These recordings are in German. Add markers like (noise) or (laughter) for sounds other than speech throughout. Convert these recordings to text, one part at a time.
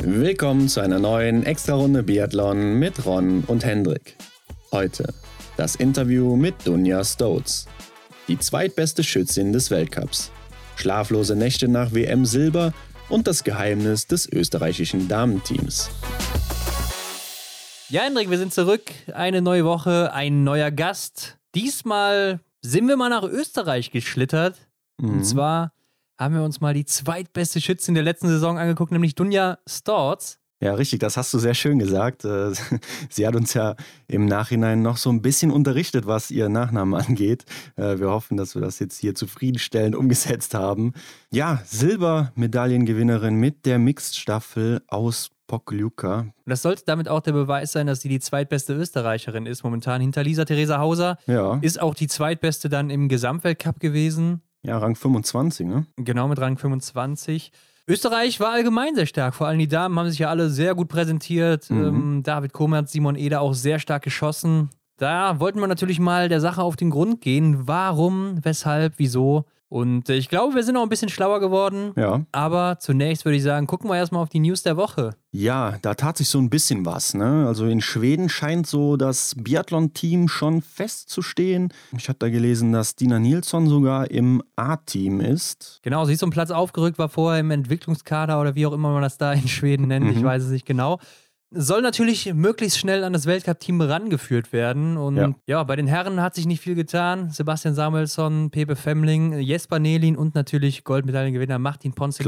Willkommen zu einer neuen Extra-Runde Biathlon mit Ron und Hendrik. Heute das Interview mit Dunja Stoats, die zweitbeste Schützin des Weltcups. Schlaflose Nächte nach WM Silber und das Geheimnis des österreichischen Damenteams. Ja, Hendrik, wir sind zurück. Eine neue Woche, ein neuer Gast. Diesmal sind wir mal nach Österreich geschlittert. Mhm. Und zwar haben wir uns mal die zweitbeste Schützin der letzten Saison angeguckt, nämlich Dunja Storz. Ja, richtig, das hast du sehr schön gesagt. Äh, (laughs) sie hat uns ja im Nachhinein noch so ein bisschen unterrichtet, was ihr Nachnamen angeht. Äh, wir hoffen, dass wir das jetzt hier zufriedenstellend umgesetzt haben. Ja, Silbermedaillengewinnerin mit der Mixed-Staffel aus Pokljuka. Das sollte damit auch der Beweis sein, dass sie die zweitbeste Österreicherin ist momentan. Hinter Lisa Theresa Hauser ja. ist auch die zweitbeste dann im Gesamtweltcup gewesen. Ja, Rang 25, ne? Genau, mit Rang 25. Österreich war allgemein sehr stark. Vor allem die Damen haben sich ja alle sehr gut präsentiert. Mhm. Ähm, David Komert, Simon Eder auch sehr stark geschossen. Da wollten wir natürlich mal der Sache auf den Grund gehen. Warum, weshalb, wieso? Und äh, ich glaube, wir sind auch ein bisschen schlauer geworden. Ja. Aber zunächst würde ich sagen, gucken wir erstmal auf die News der Woche. Ja, da tat sich so ein bisschen was. Ne? Also in Schweden scheint so das Biathlon-Team schon festzustehen. Ich habe da gelesen, dass Dina Nilsson sogar im A-Team ist. Genau, sie ist um Platz aufgerückt, war vorher im Entwicklungskader oder wie auch immer man das da in Schweden nennt. Mhm. Ich weiß es nicht genau soll natürlich möglichst schnell an das Weltcup-Team rangeführt werden. Und ja. ja. bei den Herren hat sich nicht viel getan. Sebastian Samuelsson, Pepe Femling, Jesper Nelin und natürlich Goldmedaillengewinner Martin Ponce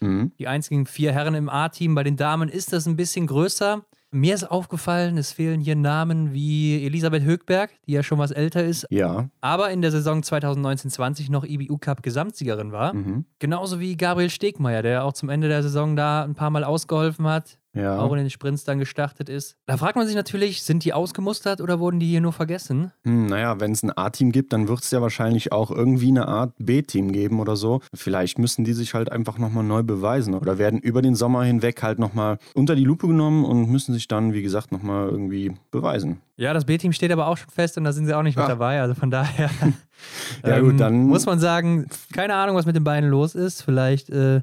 mhm. Die einzigen vier Herren im A-Team. Bei den Damen ist das ein bisschen größer. Mir ist aufgefallen, es fehlen hier Namen wie Elisabeth Högberg, die ja schon was älter ist. Ja. Aber in der Saison 2019-20 noch IBU Cup Gesamtsiegerin war. Mhm. Genauso wie Gabriel Stegmeier, der auch zum Ende der Saison da ein paar Mal ausgeholfen hat ja. auch in den Sprints dann gestartet ist. Da fragt man sich natürlich, sind die ausgemustert oder wurden die hier nur vergessen? Hm, naja, wenn es ein A-Team gibt, dann wird es ja wahrscheinlich auch irgendwie eine Art B-Team geben oder so. Vielleicht müssen die sich halt einfach nochmal neu beweisen oder werden über den Sommer hinweg halt nochmal unter die Lupe genommen und müssen sich dann, wie gesagt, nochmal irgendwie beweisen. Ja, das B-Team steht aber auch schon fest und da sind sie auch nicht mit ah. dabei. Also von daher (laughs) ja, (laughs) ähm, gut, dann muss man sagen, keine Ahnung, was mit den beiden los ist. Vielleicht äh,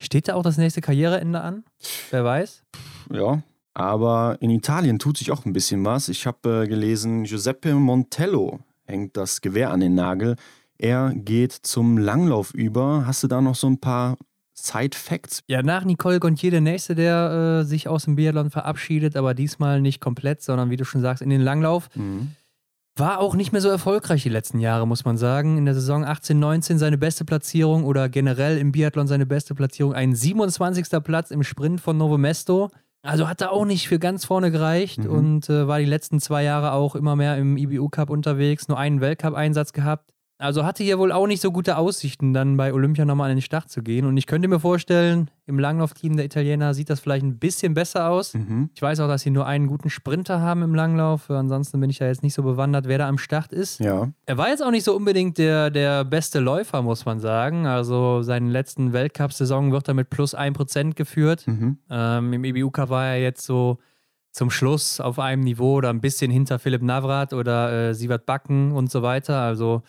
Steht da auch das nächste Karriereende an? Wer weiß? Ja, aber in Italien tut sich auch ein bisschen was. Ich habe äh, gelesen, Giuseppe Montello hängt das Gewehr an den Nagel. Er geht zum Langlauf über. Hast du da noch so ein paar Side-Facts? Ja, nach Nicole Gontier der Nächste, der äh, sich aus dem Biathlon verabschiedet, aber diesmal nicht komplett, sondern wie du schon sagst, in den Langlauf. Mhm. War auch nicht mehr so erfolgreich die letzten Jahre, muss man sagen. In der Saison 18, 19 seine beste Platzierung oder generell im Biathlon seine beste Platzierung. Ein 27. Platz im Sprint von Novo Mesto. Also hat er auch nicht für ganz vorne gereicht mhm. und äh, war die letzten zwei Jahre auch immer mehr im IBU Cup unterwegs. Nur einen Weltcup-Einsatz gehabt. Also hatte hier wohl auch nicht so gute Aussichten, dann bei Olympia nochmal an den Start zu gehen. Und ich könnte mir vorstellen, im Langlaufteam der Italiener sieht das vielleicht ein bisschen besser aus. Mhm. Ich weiß auch, dass sie nur einen guten Sprinter haben im Langlauf. Ansonsten bin ich da jetzt nicht so bewandert, wer da am Start ist. Ja. Er war jetzt auch nicht so unbedingt der, der beste Läufer, muss man sagen. Also seinen letzten Weltcup-Saison wird er mit plus 1% geführt. Mhm. Ähm, Im EBU-Cup war er jetzt so zum Schluss auf einem Niveau oder ein bisschen hinter Philipp Navrat oder äh, Sievert Backen und so weiter. Also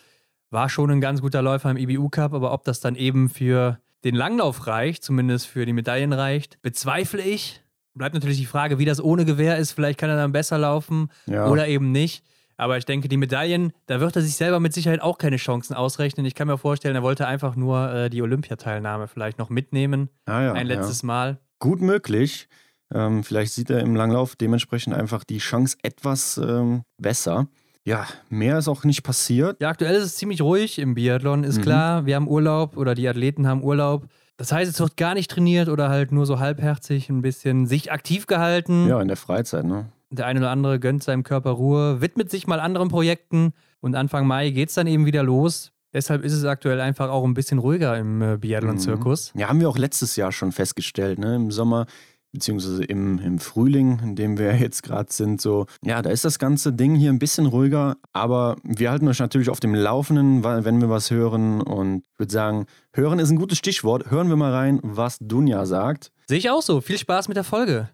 war schon ein ganz guter Läufer im IBU Cup, aber ob das dann eben für den Langlauf reicht, zumindest für die Medaillen reicht, bezweifle ich. Bleibt natürlich die Frage, wie das ohne Gewehr ist. Vielleicht kann er dann besser laufen ja. oder eben nicht. Aber ich denke, die Medaillen, da wird er sich selber mit Sicherheit auch keine Chancen ausrechnen. Ich kann mir vorstellen, er wollte einfach nur äh, die Olympiateilnahme vielleicht noch mitnehmen. Ah ja, ein letztes ja. Mal. Gut möglich. Ähm, vielleicht sieht er im Langlauf dementsprechend einfach die Chance etwas ähm, besser. Ja, mehr ist auch nicht passiert. Ja, aktuell ist es ziemlich ruhig im Biathlon, ist mhm. klar. Wir haben Urlaub oder die Athleten haben Urlaub. Das heißt, es wird gar nicht trainiert oder halt nur so halbherzig ein bisschen sich aktiv gehalten. Ja, in der Freizeit, ne? Der eine oder andere gönnt seinem Körper Ruhe, widmet sich mal anderen Projekten und Anfang Mai geht es dann eben wieder los. Deshalb ist es aktuell einfach auch ein bisschen ruhiger im äh, Biathlon-Zirkus. Mhm. Ja, haben wir auch letztes Jahr schon festgestellt. Ne? Im Sommer beziehungsweise im, im Frühling, in dem wir (laughs) jetzt gerade sind, so, ja, da ist das ganze Ding hier ein bisschen ruhiger, aber wir halten euch natürlich auf dem Laufenden, wenn wir was hören und ich würde sagen, hören ist ein gutes Stichwort. Hören wir mal rein, was Dunja sagt. Sehe ich auch so. Viel Spaß mit der Folge.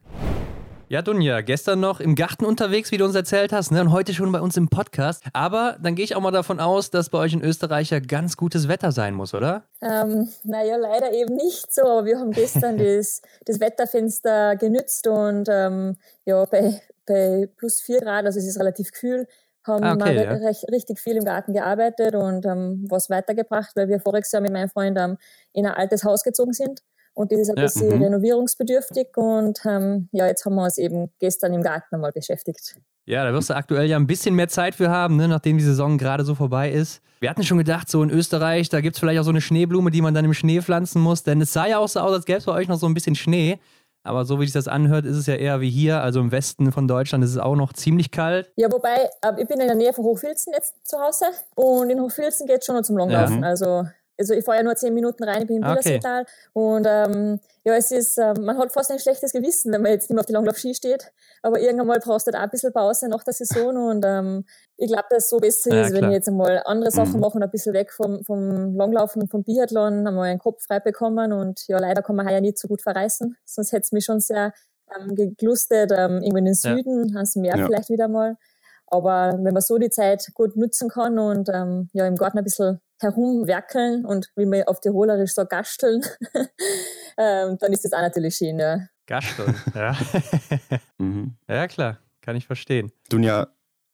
Ja, Dunja, gestern noch im Garten unterwegs, wie du uns erzählt hast, ne? und heute schon bei uns im Podcast. Aber dann gehe ich auch mal davon aus, dass bei euch in Österreich ja ganz gutes Wetter sein muss, oder? Ähm, naja, leider eben nicht so. Aber wir haben gestern (laughs) das, das Wetterfenster genützt und ähm, ja, bei, bei plus 4 Grad, also es ist relativ kühl, haben ah, okay, wir ja. recht, richtig viel im Garten gearbeitet und ähm, was weitergebracht, weil wir voriges Jahr mit meinem Freund ähm, in ein altes Haus gezogen sind. Und das ist ein ja, bisschen -hmm. renovierungsbedürftig und ähm, ja, jetzt haben wir uns eben gestern im Garten einmal beschäftigt. Ja, da wirst du aktuell ja ein bisschen mehr Zeit für haben, ne, nachdem die Saison gerade so vorbei ist. Wir hatten schon gedacht, so in Österreich, da gibt es vielleicht auch so eine Schneeblume, die man dann im Schnee pflanzen muss, denn es sah ja auch so aus, als gäbe es bei euch noch so ein bisschen Schnee. Aber so wie sich das anhört, ist es ja eher wie hier, also im Westen von Deutschland ist es auch noch ziemlich kalt. Ja, wobei, äh, ich bin in der Nähe von Hochfilzen jetzt zu Hause und in Hochfilzen geht es schon noch zum Langlaufen. Ja. Also also ich fahre ja nur zehn Minuten rein, ich bin im okay. Bilderseetal. Und ähm, ja, es ist, äh, man hat fast ein schlechtes Gewissen, wenn man jetzt nicht mehr auf die Langlauf-Ski steht. Aber irgendwann mal brauchst du da auch ein bisschen Pause nach der Saison. Und ähm, ich glaube, dass es so besser ja, ist, klar. wenn ich jetzt einmal andere Sachen mhm. mache und ein bisschen weg vom, vom Langlaufen und vom Biathlon, einmal einen Kopf frei bekommen. Und ja, leider kann man ja nicht so gut verreißen. Sonst hätte es mich schon sehr ähm, geglustet, ähm, irgendwo in den Süden, ja. ans Meer ja. vielleicht wieder mal. Aber wenn man so die Zeit gut nutzen kann und ähm, ja im Garten ein bisschen herumwerkeln und wie man auf Tirolerisch so gasteln, (laughs) ähm, dann ist das auch natürlich schön. Ja. Gasteln, ja. (laughs) mhm. Ja, klar, kann ich verstehen. Dunja,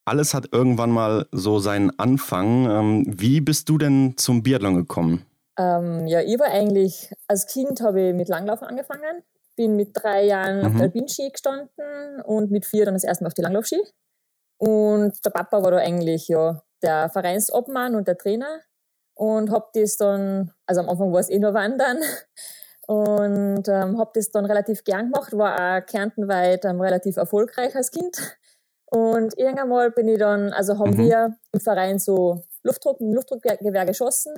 alles hat irgendwann mal so seinen Anfang. Ähm, wie bist du denn zum Biathlon gekommen? Ähm, ja, ich war eigentlich, als Kind habe ich mit Langlaufen angefangen, bin mit drei Jahren mhm. auf der Alpinski gestanden und mit vier dann das erste Mal auf die Langlaufski. Und der Papa war da eigentlich ja der Vereinsobmann und der Trainer und habe das dann, also am Anfang war es eh nur Wandern und ähm, habe das dann relativ gern gemacht, war auch kärntenweit ähm, relativ erfolgreich als Kind. Und irgendwann mal bin ich dann, also haben mhm. wir im Verein so Luftdruck, Luftdruckgewehr geschossen,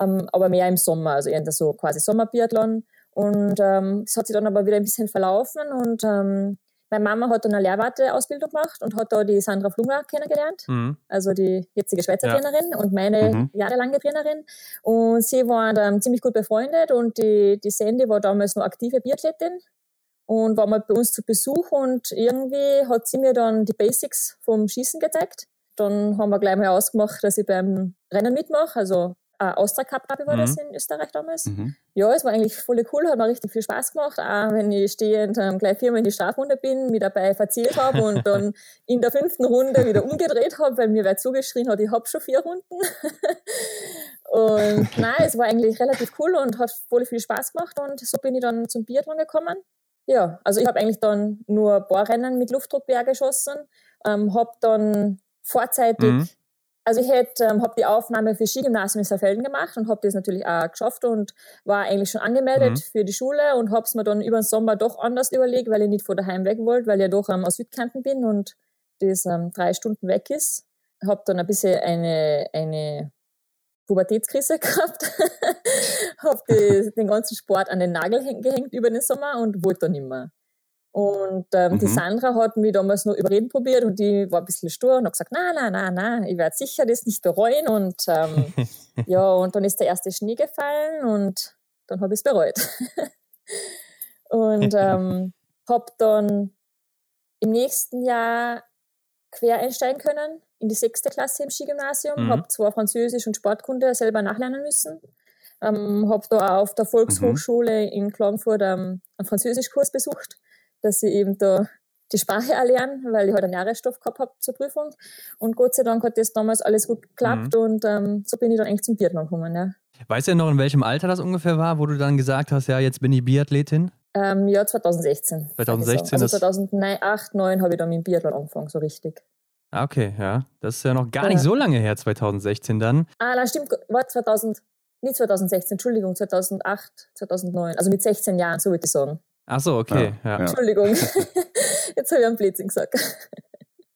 ähm, aber mehr im Sommer, also eher so quasi Sommerbiathlon. Und ähm, das hat sich dann aber wieder ein bisschen verlaufen und ähm, meine Mama hat dann eine Lehrwarteausbildung gemacht und hat da die Sandra Flunger kennengelernt, mhm. also die jetzige Schweizer ja. Trainerin und meine mhm. jahrelange Trainerin. Und sie waren dann ziemlich gut befreundet und die, die Sandy war damals noch aktive Biathletin und war mal bei uns zu Besuch und irgendwie hat sie mir dann die Basics vom Schießen gezeigt. Dann haben wir gleich mal ausgemacht, dass ich beim Rennen mitmache, also äh, Austria Cup, glaube ich, war mhm. das in Österreich damals. Mhm. Ja, es war eigentlich voll cool, hat mir richtig viel Spaß gemacht. Auch wenn ich stehend ähm, gleich viermal in die Strafrunde bin, mich dabei verzählt habe und (laughs) dann in der fünften Runde wieder umgedreht habe, weil mir wer zugeschrien hat, ich habe schon vier Runden. (laughs) und (laughs) nein, es war eigentlich relativ cool und hat voll viel Spaß gemacht und so bin ich dann zum Biathlon gekommen. Ja, also ich habe eigentlich dann nur Bohrrennen mit Luftdruckwehr geschossen, ähm, habe dann vorzeitig mhm also ich hätte, ähm, habe die Aufnahme für Skigymnasium in Saalfelden gemacht und habe das natürlich auch geschafft und war eigentlich schon angemeldet mhm. für die Schule und habe es mir dann über den Sommer doch anders überlegt, weil ich nicht von daheim weg wollte, weil ich ja doch ähm, aus Südkanten bin und das ähm, drei Stunden weg ist. Habe dann ein bisschen eine, eine Pubertätskrise (laughs) gehabt, habe den ganzen Sport an den Nagel gehängt über den Sommer und wollte dann nicht mehr. Und ähm, mhm. die Sandra hat mich damals noch überreden probiert und die war ein bisschen stur und hat gesagt, na, na, na, na, ich werde sicher das nicht bereuen. Und ähm, (laughs) ja, und dann ist der erste Schnee gefallen und dann habe ich es bereut. (laughs) und (laughs) ähm, habe dann im nächsten Jahr quer einsteigen können in die sechste Klasse im Skigymnasium, mhm. habe zwar Französisch und Sportkunde selber nachlernen müssen, ähm, habe da auch auf der Volkshochschule mhm. in Klagenfurt ähm, einen Französischkurs besucht dass ich eben da die Sprache erlernen, weil ich halt einen Jahresstoff gehabt habe zur Prüfung. Und Gott sei Dank hat das damals alles gut geklappt mhm. und ähm, so bin ich dann eigentlich zum Biathlon gekommen. Ja. Weißt du ja noch, in welchem Alter das ungefähr war, wo du dann gesagt hast, ja, jetzt bin ich Biathletin? Ähm, ja, 2016. 2016? Also 2008, 2009 habe ich dann mit dem Biathlon angefangen, so richtig. Ah, okay, ja. Das ist ja noch gar ja. nicht so lange her, 2016 dann. Ah, nein, stimmt, war 2000, nicht 2016, Entschuldigung, 2008, 2009, also mit 16 Jahren, so würde ich sagen. Ach so, okay. Ja, ja. Entschuldigung. (laughs) Jetzt habe ich einen Blödsinn gesagt.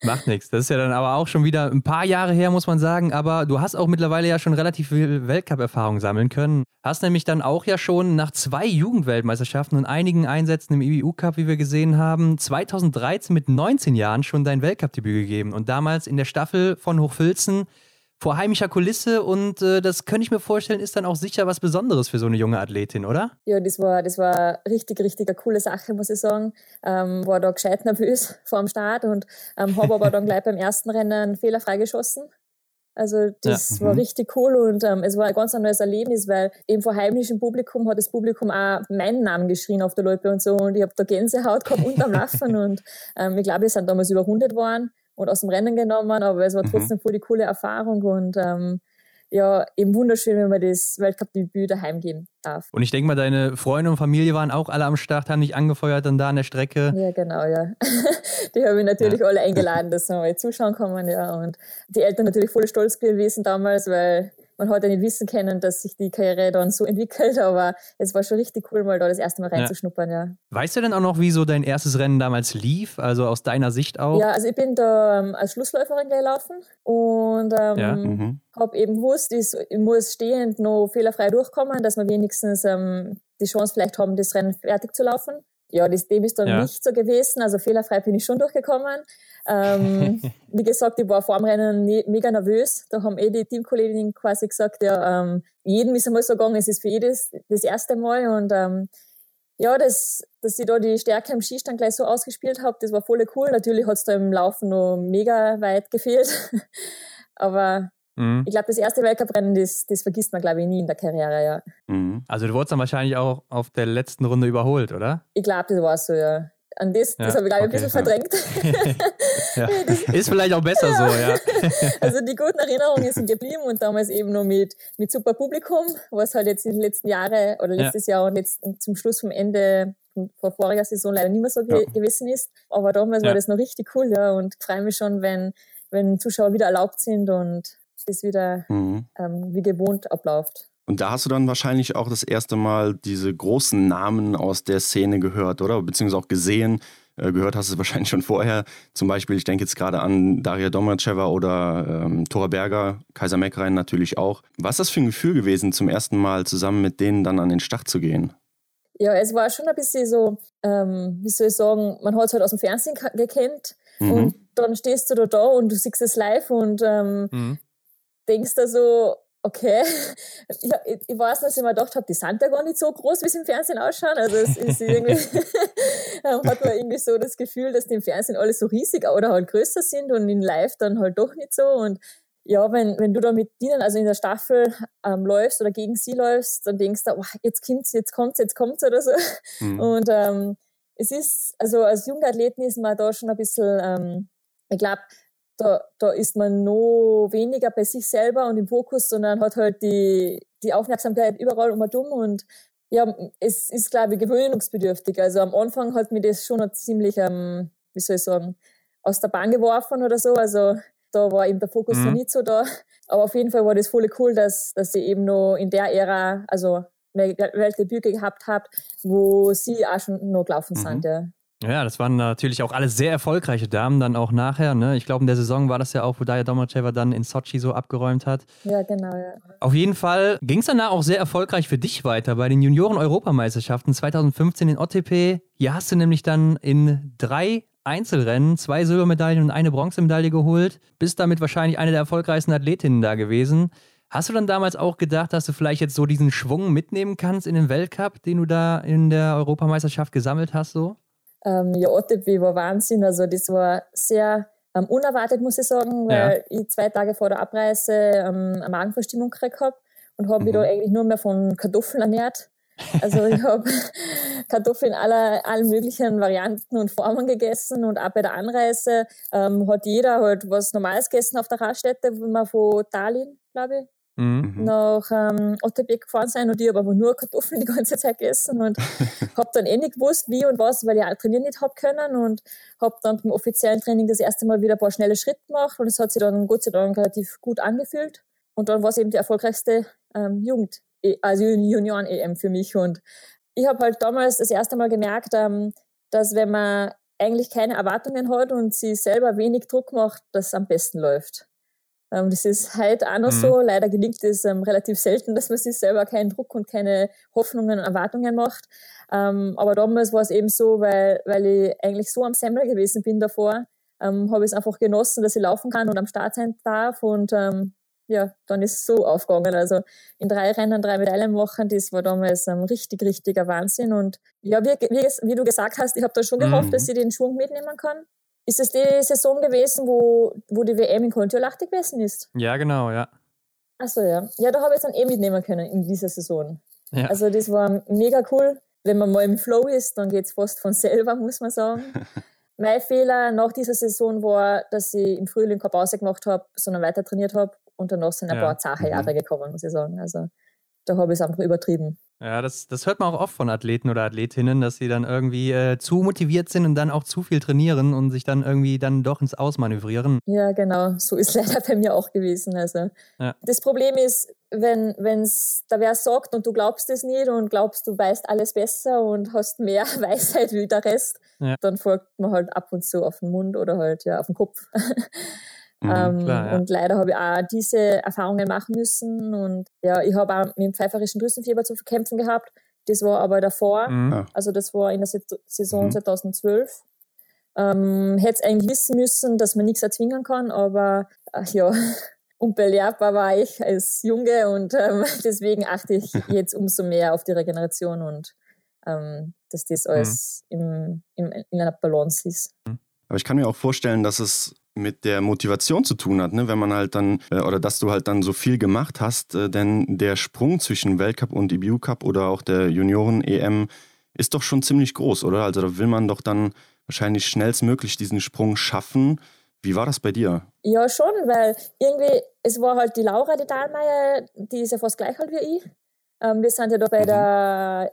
Macht nichts. Das ist ja dann aber auch schon wieder ein paar Jahre her, muss man sagen. Aber du hast auch mittlerweile ja schon relativ viel Weltcup-Erfahrung sammeln können. Hast nämlich dann auch ja schon nach zwei Jugendweltmeisterschaften und einigen Einsätzen im IBU-Cup, wie wir gesehen haben, 2013 mit 19 Jahren schon dein Weltcup-Debüt gegeben. Und damals in der Staffel von Hochfilzen vor heimischer Kulisse und äh, das könnte ich mir vorstellen, ist dann auch sicher was Besonderes für so eine junge Athletin, oder? Ja, das war, das war richtig, richtig eine coole Sache, muss ich sagen. Ähm, war da gescheit nervös (laughs) vor dem Start und ähm, habe aber dann gleich beim ersten Rennen fehlerfrei geschossen. Also das ja. war mhm. richtig cool und ähm, es war ein ganz neues Erlebnis, weil eben vor heimischem Publikum hat das Publikum auch meinen Namen geschrien auf der Loipe und so und ich habe da Gänsehaut gehabt unterm Laufen (laughs) und ähm, ich glaube, wir sind damals überrundet worden und aus dem Rennen genommen, aber es war mhm. trotzdem mhm. voll die coole Erfahrung und ähm, ja, eben wunderschön, wenn man das Weltcup-Debüt daheim geben darf. Und ich denke mal, deine Freunde und Familie waren auch alle am Start, haben dich angefeuert dann da an der Strecke. Ja, genau, ja. (laughs) Die habe ich natürlich ja. alle eingeladen, dass sie mal zuschauen kommen, ja. Und die Eltern natürlich voll stolz gewesen damals, weil man hat ja nicht wissen können, dass sich die Karriere dann so entwickelt, aber es war schon richtig cool, mal da das erste Mal reinzuschnuppern, ja. ja. Weißt du denn auch noch, wie so dein erstes Rennen damals lief, also aus deiner Sicht auch? Ja, also ich bin da ähm, als Schlussläuferin gelaufen und ähm, ja. mhm. habe eben gewusst, ich, ich, muss stehend noch fehlerfrei durchkommen, dass wir wenigstens ähm, die Chance vielleicht haben, das Rennen fertig zu laufen. Ja, das, dem ist dann ja. nicht so gewesen, also fehlerfrei bin ich schon durchgekommen. Ähm, (laughs) wie gesagt, ich war vor dem Rennen ne, mega nervös. Da haben eh die Teamkolleginnen quasi gesagt, ja, ähm, jedem ist einmal so gegangen, es ist für jedes das erste Mal. Und ähm, ja, das, dass ich da die Stärke im Skistand gleich so ausgespielt habe, das war voll cool. Natürlich hat es da im Laufen noch mega weit gefehlt. (laughs) Aber mhm. ich glaube, das erste Weltcuprennen, das, das vergisst man, glaube ich, nie in der Karriere, ja. Mhm. Also du wurdest dann wahrscheinlich auch auf der letzten Runde überholt, oder? Ich glaube, das war so, ja an das, ja, (laughs) (laughs) das habe ich, glaube ich, okay, ein bisschen verdrängt. ja. Ist vielleicht auch besser so, ja. (laughs) also die guten Erinnerungen sind geblieben und damals eben noch mit, mit super Publikum, was halt jetzt in den letzten Jahren oder letztes Jahr und jetzt zum Schluss vom Ende vor voriger Saison leider nicht mehr so ge gewesen ist. Aber damals war das noch richtig cool, ja, und freue mich schon, wenn, wenn Zuschauer wieder erlaubt sind und das wieder mhm. ähm, wie gewohnt abläuft. Und da hast du dann wahrscheinlich auch das erste Mal diese großen Namen aus der Szene gehört, oder? Beziehungsweise auch gesehen. Äh, gehört hast du es (laughs) wahrscheinlich schon vorher. Zum Beispiel, ich denke jetzt gerade an Daria Domracheva oder ähm, Thora Berger, Kaiser Meckrein natürlich auch. Was ist das für ein Gefühl gewesen, zum ersten Mal zusammen mit denen dann an den Start zu gehen? Ja, es war schon ein bisschen so, ähm, wie soll ich sagen, man hat es halt aus dem Fernsehen gekannt mhm. und dann stehst du da, da und du siehst es live und ähm, mhm. Denkst da so, okay. (laughs) Ich, ich, weiß, dass ich mir gedacht habe, die sind ja gar nicht so groß, wie sie im Fernsehen ausschauen. Also es ist (laughs) irgendwie, (laughs) hat man irgendwie so das Gefühl, dass die im Fernsehen alle so riesig oder halt größer sind und in Live dann halt doch nicht so. Und ja, wenn, wenn du da mit denen, also in der Staffel ähm, läufst oder gegen sie läufst, dann denkst du, oh, jetzt kommt's, jetzt kommt's, jetzt kommt's oder so. Mhm. Und ähm, es ist, also als junge Athleten ist man da schon ein bisschen, ähm, ich glaube, da, da ist man noch weniger bei sich selber und im Fokus, sondern hat halt die, die Aufmerksamkeit überall um und um und ja, es ist, glaube ich, gewöhnungsbedürftig. Also am Anfang hat mir das schon ziemlich, ähm, wie soll ich sagen, aus der Bahn geworfen oder so. Also da war eben der Fokus mhm. noch nicht so da. Aber auf jeden Fall war das voll cool, dass, dass ich eben noch in der Ära, also eine Weltdebüt gehabt habe, wo sie auch schon noch gelaufen mhm. sind. Ja. Ja, das waren natürlich auch alle sehr erfolgreiche Damen dann auch nachher. Ne? Ich glaube, in der Saison war das ja auch, wo Daya Domracheva dann in Sochi so abgeräumt hat. Ja, genau. Ja. Auf jeden Fall ging es danach auch sehr erfolgreich für dich weiter bei den Junioren-Europameisterschaften 2015 in OTP. Hier hast du nämlich dann in drei Einzelrennen zwei Silbermedaillen und eine Bronzemedaille geholt. Bist damit wahrscheinlich eine der erfolgreichsten Athletinnen da gewesen. Hast du dann damals auch gedacht, dass du vielleicht jetzt so diesen Schwung mitnehmen kannst in den Weltcup, den du da in der Europameisterschaft gesammelt hast, so? Ähm, ja, OTP war Wahnsinn. Also das war sehr ähm, unerwartet, muss ich sagen, weil ja. ich zwei Tage vor der Abreise ähm, eine Magenverstimmung gekriegt habe und habe mhm. mich da eigentlich nur mehr von Kartoffeln ernährt. Also ich habe (laughs) Kartoffeln aller allen möglichen Varianten und Formen gegessen und auch bei der Anreise ähm, hat jeder halt was Normales gegessen auf der Raststätte, wo man von Tallinn, glaube ich, Mhm. mhm. nach ähm, Otterbeck gefahren sein und ich habe aber nur Kartoffeln die ganze Zeit gegessen und (laughs) habe dann eh nicht gewusst, wie und was, weil ich auch trainieren nicht habe können und habe dann beim offiziellen Training das erste Mal wieder ein paar schnelle Schritte gemacht und es hat sich dann Gott sei Dank relativ gut angefühlt und dann war es eben die erfolgreichste ähm, Jugend, also Junioren-EM für mich und ich habe halt damals das erste Mal gemerkt, ähm, dass wenn man eigentlich keine Erwartungen hat und sie selber wenig Druck macht, dass es am besten läuft. Ähm, das ist heute auch noch mhm. so. Leider gelingt es ähm, relativ selten, dass man sich selber keinen Druck und keine Hoffnungen und Erwartungen macht. Ähm, aber damals war es eben so, weil, weil ich eigentlich so am Semmel gewesen bin davor, ähm, habe ich es einfach genossen, dass ich laufen kann und am Start sein darf. Und ähm, ja, dann ist es so aufgegangen. Also in drei Rennen drei Medaillen machen, das war damals ein richtig, richtiger Wahnsinn. Und ja, wie, wie, wie du gesagt hast, ich habe da schon gehofft, mhm. dass ich den Schwung mitnehmen kann. Ist es die Saison gewesen, wo, wo die WM in Kontiolahti gewesen ist? Ja, genau, ja. Achso, ja. Ja, da habe ich es dann eh mitnehmen können in dieser Saison. Ja. Also das war mega cool. Wenn man mal im Flow ist, dann geht es fast von (laughs) selber, muss man sagen. (laughs) mein Fehler nach dieser Saison war, dass ich im Frühling keine Pause gemacht habe, sondern weiter trainiert habe und danach sind ein ja. paar zache Jahre mhm. gekommen, muss ich sagen. Also da habe ich es einfach übertrieben. Ja, das, das hört man auch oft von Athleten oder Athletinnen, dass sie dann irgendwie äh, zu motiviert sind und dann auch zu viel trainieren und sich dann irgendwie dann doch ins Ausmanövrieren. Ja, genau. So ist (laughs) leider bei mir auch gewesen. Also ja. das Problem ist, wenn es da wer sagt und du glaubst es nicht und glaubst, du weißt alles besser und hast mehr (laughs) Weisheit wie der Rest, ja. dann folgt man halt ab und zu auf den Mund oder halt ja auf den Kopf. (laughs) Mhm, ähm, klar, ja. Und leider habe ich auch diese Erfahrungen machen müssen. Und ja, ich habe auch mit dem pfeiferischen Drüsenfieber zu verkämpfen gehabt. Das war aber davor, mhm. also das war in der Saison mhm. 2012. Ähm, Hätte es eigentlich wissen müssen, dass man nichts erzwingen kann, aber ach ja, (laughs) unbelehrbar war ich als Junge und ähm, (laughs) deswegen achte ich (laughs) jetzt umso mehr auf die Regeneration und ähm, dass das mhm. alles im, im, in einer Balance ist. Aber ich kann mir auch vorstellen, dass es mit der Motivation zu tun hat, ne? wenn man halt dann, äh, oder dass du halt dann so viel gemacht hast, äh, denn der Sprung zwischen Weltcup und IBU Cup oder auch der Junioren-EM ist doch schon ziemlich groß, oder? Also da will man doch dann wahrscheinlich schnellstmöglich diesen Sprung schaffen. Wie war das bei dir? Ja, schon, weil irgendwie, es war halt die Laura, die Dahlmeier, die ist ja fast gleich alt wie ich. Ähm, wir sind ja da bei mhm. der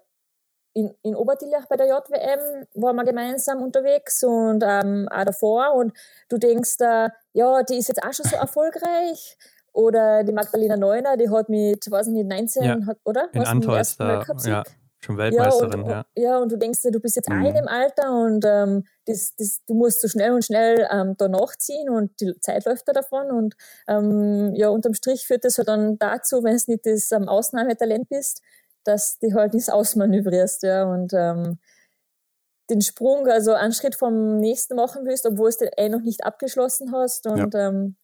in, in Obertillach bei der JWM waren wir gemeinsam unterwegs und ähm, auch davor. Und du denkst, äh, ja, die ist jetzt auch schon so erfolgreich. Oder die Magdalena Neuner, die hat mit, weiß ich nicht, 19, ja. hat, oder? In Antau ist da, ja, schon Weltmeisterin, ja. Und, ja. ja, und du denkst, du bist jetzt mhm. auch in dem Alter und ähm, das, das, du musst so schnell und schnell ähm, da nachziehen und die Zeit läuft da davon. Und ähm, ja, unterm Strich führt das halt dann dazu, wenn es nicht das ähm, Ausnahmetalent bist, dass du halt nicht ausmanövrierst, ja, und ähm, den Sprung, also einen Schritt vom nächsten machen willst, obwohl es eh noch nicht abgeschlossen hast. Und ja, ähm,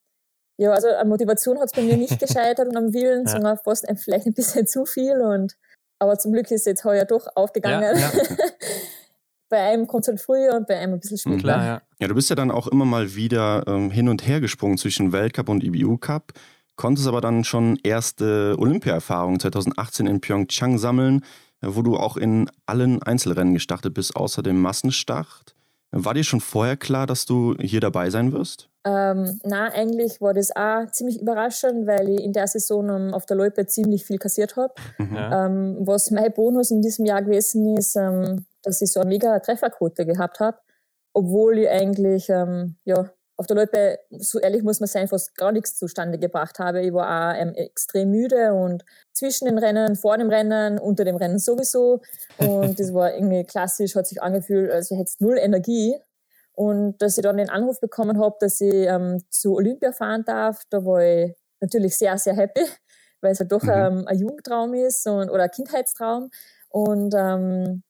ja also an Motivation hat es bei mir nicht (laughs) gescheitert und am Willen, ja. sondern fast ein, vielleicht ein bisschen (laughs) zu viel. Und aber zum Glück ist es jetzt heuer doch aufgegangen. Ja, (laughs) bei einem kommt es halt früher und bei einem ein bisschen später. Klar, ja. ja, du bist ja dann auch immer mal wieder ähm, hin und her gesprungen zwischen Weltcup und IBU Cup konntest aber dann schon erste Olympia-Erfahrungen 2018 in Pyeongchang sammeln, wo du auch in allen Einzelrennen gestartet bist, außer dem Massenstart. War dir schon vorher klar, dass du hier dabei sein wirst? Ähm, na, eigentlich war das auch ziemlich überraschend, weil ich in der Saison um, auf der Loipe ziemlich viel kassiert habe. Mhm. Ähm, was mein Bonus in diesem Jahr gewesen ist, ähm, dass ich so eine mega Trefferquote gehabt habe, obwohl ich eigentlich ähm, ja, auf der Loipe, so ehrlich muss man sein, fast gar nichts zustande gebracht habe. Ich war auch ähm, extrem müde und zwischen den Rennen, vor dem Rennen, unter dem Rennen sowieso. Und das war irgendwie klassisch, hat sich angefühlt, als hätte es null Energie. Und dass ich dann den Anruf bekommen habe, dass ich ähm, zu Olympia fahren darf, da war ich natürlich sehr, sehr happy, weil es halt doch mhm. ähm, ein Jugendtraum ist und, oder ein Kindheitstraum. Und ähm,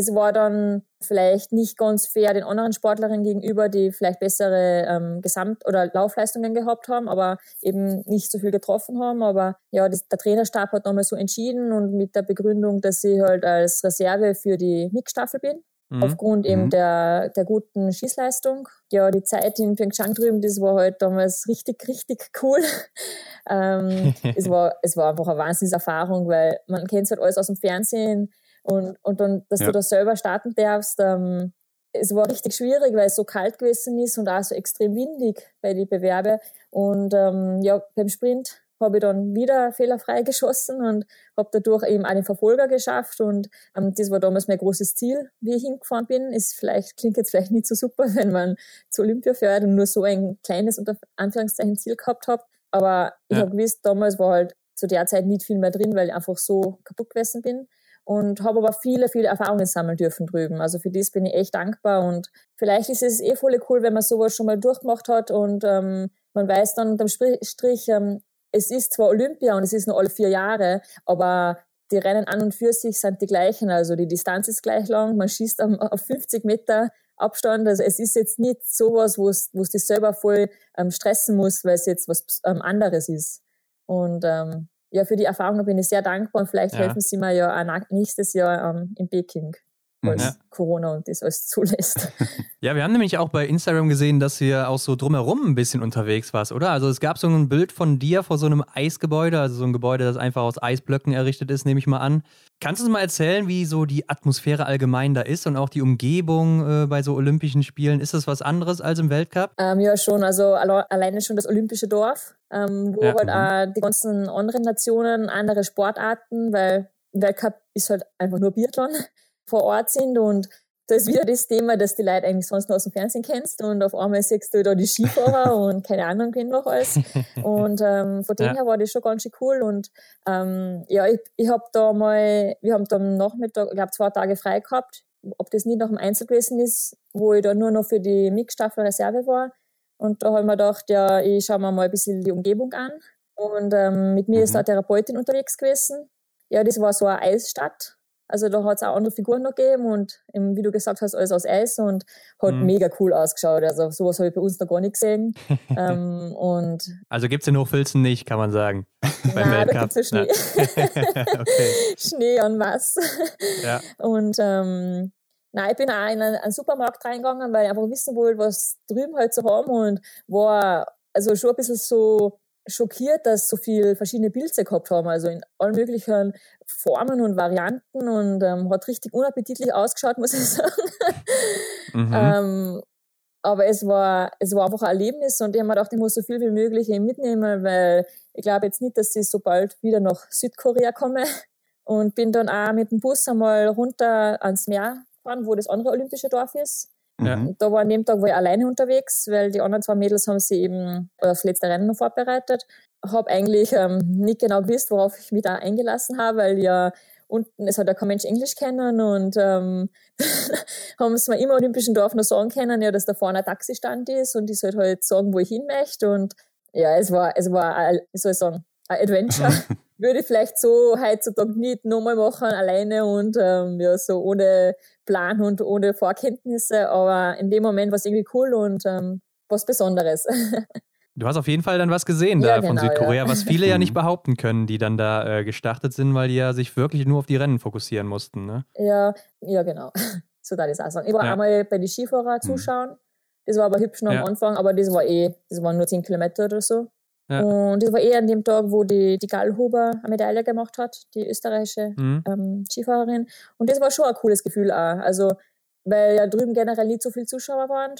es war dann vielleicht nicht ganz fair den anderen Sportlerinnen gegenüber, die vielleicht bessere ähm, Gesamt- oder Laufleistungen gehabt haben, aber eben nicht so viel getroffen haben. Aber ja, das, der Trainerstab hat nochmal so entschieden und mit der Begründung, dass ich halt als Reserve für die Mixstaffel bin. Mhm. Aufgrund eben mhm. der, der guten Schießleistung. Ja, die Zeit in Pyeongchang drüben, das war halt damals richtig, richtig cool. (laughs) ähm, (laughs) es, war, es war einfach eine Wahnsinnserfahrung, weil man kennt es halt alles aus dem Fernsehen und, und dann, dass ja. du da selber starten darfst, ähm, es war richtig schwierig, weil es so kalt gewesen ist und auch so extrem windig bei den Bewerbe. Und ähm, ja, beim Sprint habe ich dann wieder fehlerfrei geschossen und habe dadurch eben einen Verfolger geschafft. Und ähm, das war damals mein großes Ziel, wie ich hingefahren bin. Ist vielleicht, klingt jetzt vielleicht nicht so super, (laughs) wenn man zu Olympia fährt und nur so ein kleines, unter Anführungszeichen, Ziel gehabt hat. Aber ich ja. habe gewusst, damals war halt zu der Zeit nicht viel mehr drin, weil ich einfach so kaputt gewesen bin und habe aber viele, viele Erfahrungen sammeln dürfen drüben. Also für das bin ich echt dankbar und vielleicht ist es eh voll cool, wenn man sowas schon mal durchgemacht hat und ähm, man weiß dann unterm Strich, ähm, es ist zwar Olympia und es ist nur alle vier Jahre, aber die Rennen an und für sich sind die gleichen. Also die Distanz ist gleich lang, man schießt (laughs) auf 50 Meter Abstand. Also es ist jetzt nicht sowas, wo es, dich selber voll ähm, stressen muss, weil es jetzt was ähm, anderes ist. Und ähm, ja, für die Erfahrung bin ich sehr dankbar und vielleicht ja. helfen sie mir ja auch nächstes Jahr ähm, in Peking als ja. Corona und das alles zulässt. (laughs) Ja, wir haben nämlich auch bei Instagram gesehen, dass ihr auch so drumherum ein bisschen unterwegs warst, oder? Also es gab so ein Bild von dir vor so einem Eisgebäude, also so ein Gebäude, das einfach aus Eisblöcken errichtet ist, nehme ich mal an. Kannst du uns mal erzählen, wie so die Atmosphäre allgemein da ist und auch die Umgebung äh, bei so Olympischen Spielen? Ist das was anderes als im Weltcup? Ähm, ja, schon. Also alleine schon das Olympische Dorf, ähm, wo ja. halt mhm. auch die ganzen anderen Nationen, andere Sportarten, weil Weltcup ist halt einfach nur Biathlon vor Ort sind und da ist wieder das Thema, dass die Leute eigentlich sonst nur aus dem Fernsehen kennst und auf einmal siehst du da die Skifahrer (laughs) und keine Ahnung, wen noch alles. Und ähm, von dem ja. her war das schon ganz schön cool. Und ähm, ja, ich, ich habe da mal, wir haben da am Nachmittag, ich glaube, zwei Tage frei gehabt. Ob das nicht nach dem Einzel gewesen ist, wo ich da nur noch für die Mixstaffel Reserve war. Und da habe ich mir gedacht, ja, ich schaue mir mal ein bisschen die Umgebung an. Und ähm, mit mir mhm. ist da eine Therapeutin unterwegs gewesen. Ja, das war so eine Eisstadt also da hat es auch andere Figuren noch gegeben und eben, wie du gesagt hast, alles aus Eis und hat mhm. mega cool ausgeschaut. Also sowas habe ich bei uns noch gar nicht gesehen. (laughs) ähm, und also gibt es in Hochfilzen nicht, kann man sagen. (laughs) Nein, da gibt es Schnee. (laughs) okay. Schnee en masse. Ja. Und ähm, Nein, ich bin auch in einen, Supermarkt reingegangen, weil ich einfach wissen wollte, was drüben halt so haben und war also schon ein bisschen so schockiert, dass so viele verschiedene Pilze gehabt haben, also in allen möglichen Formen und Varianten und ähm, hat richtig unappetitlich ausgeschaut, (laughs) muss ich sagen. Mhm. ähm, aber es war, es war einfach ein Erlebnis und ich habe mir gedacht, ich muss so viel wie möglich mitnehmen, weil ich glaube jetzt nicht, dass ich so bald wieder nach Südkorea komme und bin dann auch mit dem Bus einmal runter ans Meer gefahren, wo das andere olympische Dorf ist. Ja. Da war an dem Tag war ich alleine unterwegs, weil die anderen zwei Mädels haben sich eben das letzte Rennen noch vorbereitet. Habe eigentlich ähm, nicht genau gewusst, worauf ich mich da eingelassen habe, weil ja unten, es hat ja kein Mensch Englisch kennen und ähm, (laughs) haben es mir im Olympischen Dorf noch sagen können, ja, dass da vorne ein Taxistand ist und ich sollte halt sagen, wo ich hin möchte und ja, es war, es war, ein, wie soll ich sagen, ein Adventure. (laughs) Würde ich vielleicht so heutzutage nicht nochmal machen, alleine und ähm, ja, so ohne Plan und ohne Vorkenntnisse, aber in dem Moment war es irgendwie cool und ähm, was Besonderes. (laughs) Du hast auf jeden Fall dann was gesehen ja, da von genau, Südkorea, ja. was viele ja (laughs) nicht behaupten können, die dann da äh, gestartet sind, weil die ja sich wirklich nur auf die Rennen fokussieren mussten. Ne? Ja, ja, genau. (laughs) So da ich auch sagen. Ich war ja. einmal bei den Skifahrer mhm. zuschauen. Das war aber hübsch noch am Anfang, aber das war eh, das waren nur 10 Kilometer oder so. Ja. Und das war eher an dem Tag, wo die, die Gallhuber eine Medaille gemacht hat, die österreichische mhm. ähm, Skifahrerin. Und das war schon ein cooles Gefühl auch. Also, weil ja drüben generell nicht so viele Zuschauer waren.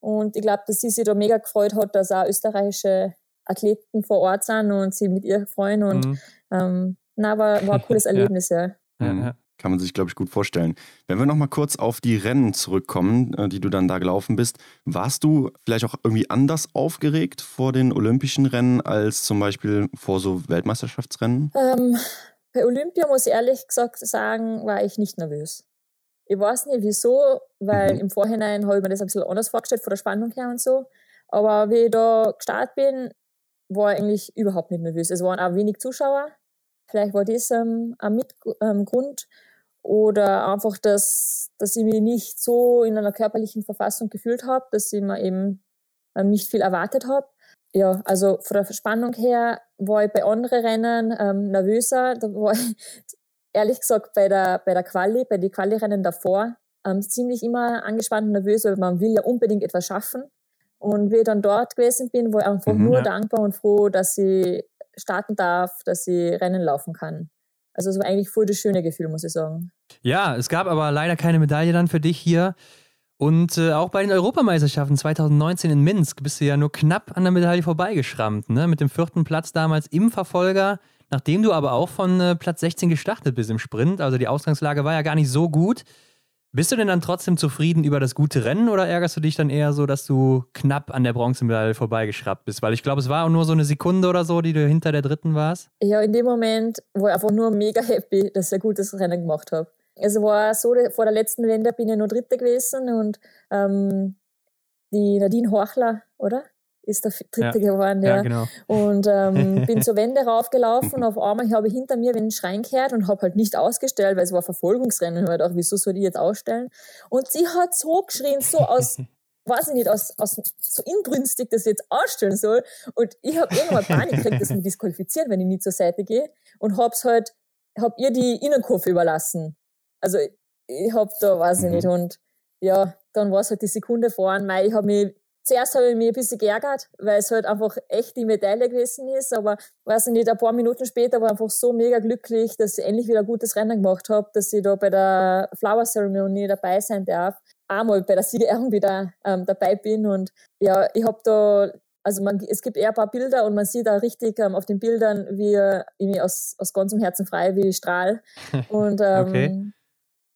Und ich glaube, dass sie sich da mega gefreut hat, dass auch österreichische Athleten vor Ort sind und sie mit ihr freuen. Und mhm. ähm, na, war, war ein cooles (laughs) Erlebnis, ja. ja. ja. Kann man sich, glaube ich, gut vorstellen. Wenn wir nochmal kurz auf die Rennen zurückkommen, äh, die du dann da gelaufen bist, warst du vielleicht auch irgendwie anders aufgeregt vor den Olympischen Rennen als zum Beispiel vor so Weltmeisterschaftsrennen? Ähm, bei Olympia muss ich ehrlich gesagt sagen, war ich nicht nervös. Ich weiß nicht wieso, weil mhm. im Vorhinein habe ich mir das ein bisschen anders vorgestellt, von der Spannung her und so. Aber wie ich da gestartet bin, war ich eigentlich überhaupt nicht nervös. Es waren auch wenig Zuschauer. Vielleicht war das ähm, ein Mitgrund. Ähm, oder einfach, dass, dass ich mich nicht so in einer körperlichen Verfassung gefühlt habe, dass ich mir eben ähm, nicht viel erwartet habe. Ja, also von der Spannung her war ich bei anderen Rennen ähm, nervöser. Da war ich (laughs) ehrlich gesagt bei der, bei der Quali, bei den Quali-Rennen davor, ähm, ziemlich immer angespannt und nervös, weil man will ja unbedingt etwas schaffen. Und wie ich dann dort gewesen bin, war ich einfach mhm, nur ja. dankbar und froh, dass ich starten darf, dass ich Rennen laufen kann. Also es war eigentlich voll das schöne Gefühl, muss ich sagen. Ja, es gab aber leider keine Medaille dann für dich hier. Und äh, auch bei den Europameisterschaften 2019 in Minsk bist du ja nur knapp an der Medaille vorbeigeschrammt, ne? Mit dem vierten Platz damals im Verfolger, nachdem du aber auch von äh, Platz 16 gestartet bist im Sprint. Also die Ausgangslage war ja gar nicht so gut. Bist du denn dann trotzdem zufrieden über das gute Rennen oder ärgerst du dich dann eher so, dass du knapp an der Bronzemedaille vorbeigeschraubt bist? Weil ich glaube, es war nur so eine Sekunde oder so, die du hinter der dritten warst. Ja, in dem Moment war ich einfach nur mega happy, dass ich ein gutes Rennen gemacht habe. Es war so, vor der letzten Wende bin ich nur Dritte gewesen und ähm, die Nadine Horchler, oder? Ist der dritte ja. geworden, ja. ja genau. Und ähm, (laughs) bin zur Wende raufgelaufen. Auf einmal habe ich hinter mir einen Schrein gehört und habe halt nicht ausgestellt, weil es war Verfolgungsrennen. Ich habe gedacht, wieso soll ich jetzt ausstellen? Und sie hat so geschrien, so aus (laughs) weiß ich nicht, aus, aus so inbrünstig das jetzt ausstellen soll. Und ich habe irgendwann Panik gekriegt, dass mich disqualifiziert, wenn ich nicht zur Seite gehe. Und hab's halt, hab ihr die Innenkurve überlassen. Also ich hab da, weiß ich mhm. nicht. Und ja, dann war es halt die Sekunde voran. Mei, ich habe mich zuerst habe ich mich ein bisschen geärgert, weil es halt einfach echt die Medaille gewesen ist. Aber weiß ich nicht, ein paar Minuten später war ich einfach so mega glücklich, dass ich endlich wieder ein gutes Rennen gemacht habe, dass ich da bei der Flower Ceremony dabei sein darf. Einmal bei der Siegerehrung wieder ähm, dabei bin. Und ja, ich habe da, also man, es gibt eher ein paar Bilder und man sieht da richtig ähm, auf den Bildern, wie ich aus, aus ganzem Herzen frei, wie ich strahl. (laughs) Und ähm, okay.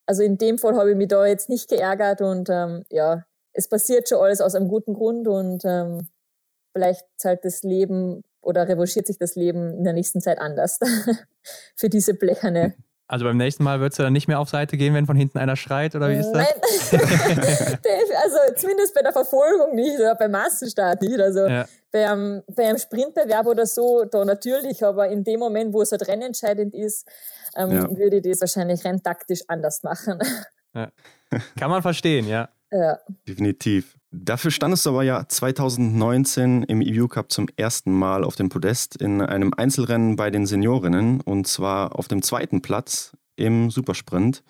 also in dem Fall habe ich mich da jetzt nicht geärgert und ähm, ja, es passiert schon alles aus einem guten Grund und ähm, vielleicht zahlt das Leben oder revanchiert sich das Leben in der nächsten Zeit anders (laughs) für diese blecherne. Also beim nächsten Mal würdest du dann nicht mehr auf Seite gehen, wenn von hinten einer schreit, oder wie ist das? Nein, (laughs) also zumindest bei der Verfolgung nicht oder beim Massenstart nicht. Also ja. bei, einem, bei einem Sprintbewerb oder so, da natürlich, aber in dem Moment, wo es halt rennentscheidend ist, ähm, ja. würde ich das wahrscheinlich renntaktisch anders machen. Ja. Kann man verstehen, ja. Ja. Definitiv. Dafür standest du aber ja 2019 im EU Cup zum ersten Mal auf dem Podest in einem Einzelrennen bei den Seniorinnen und zwar auf dem zweiten Platz im Supersprint.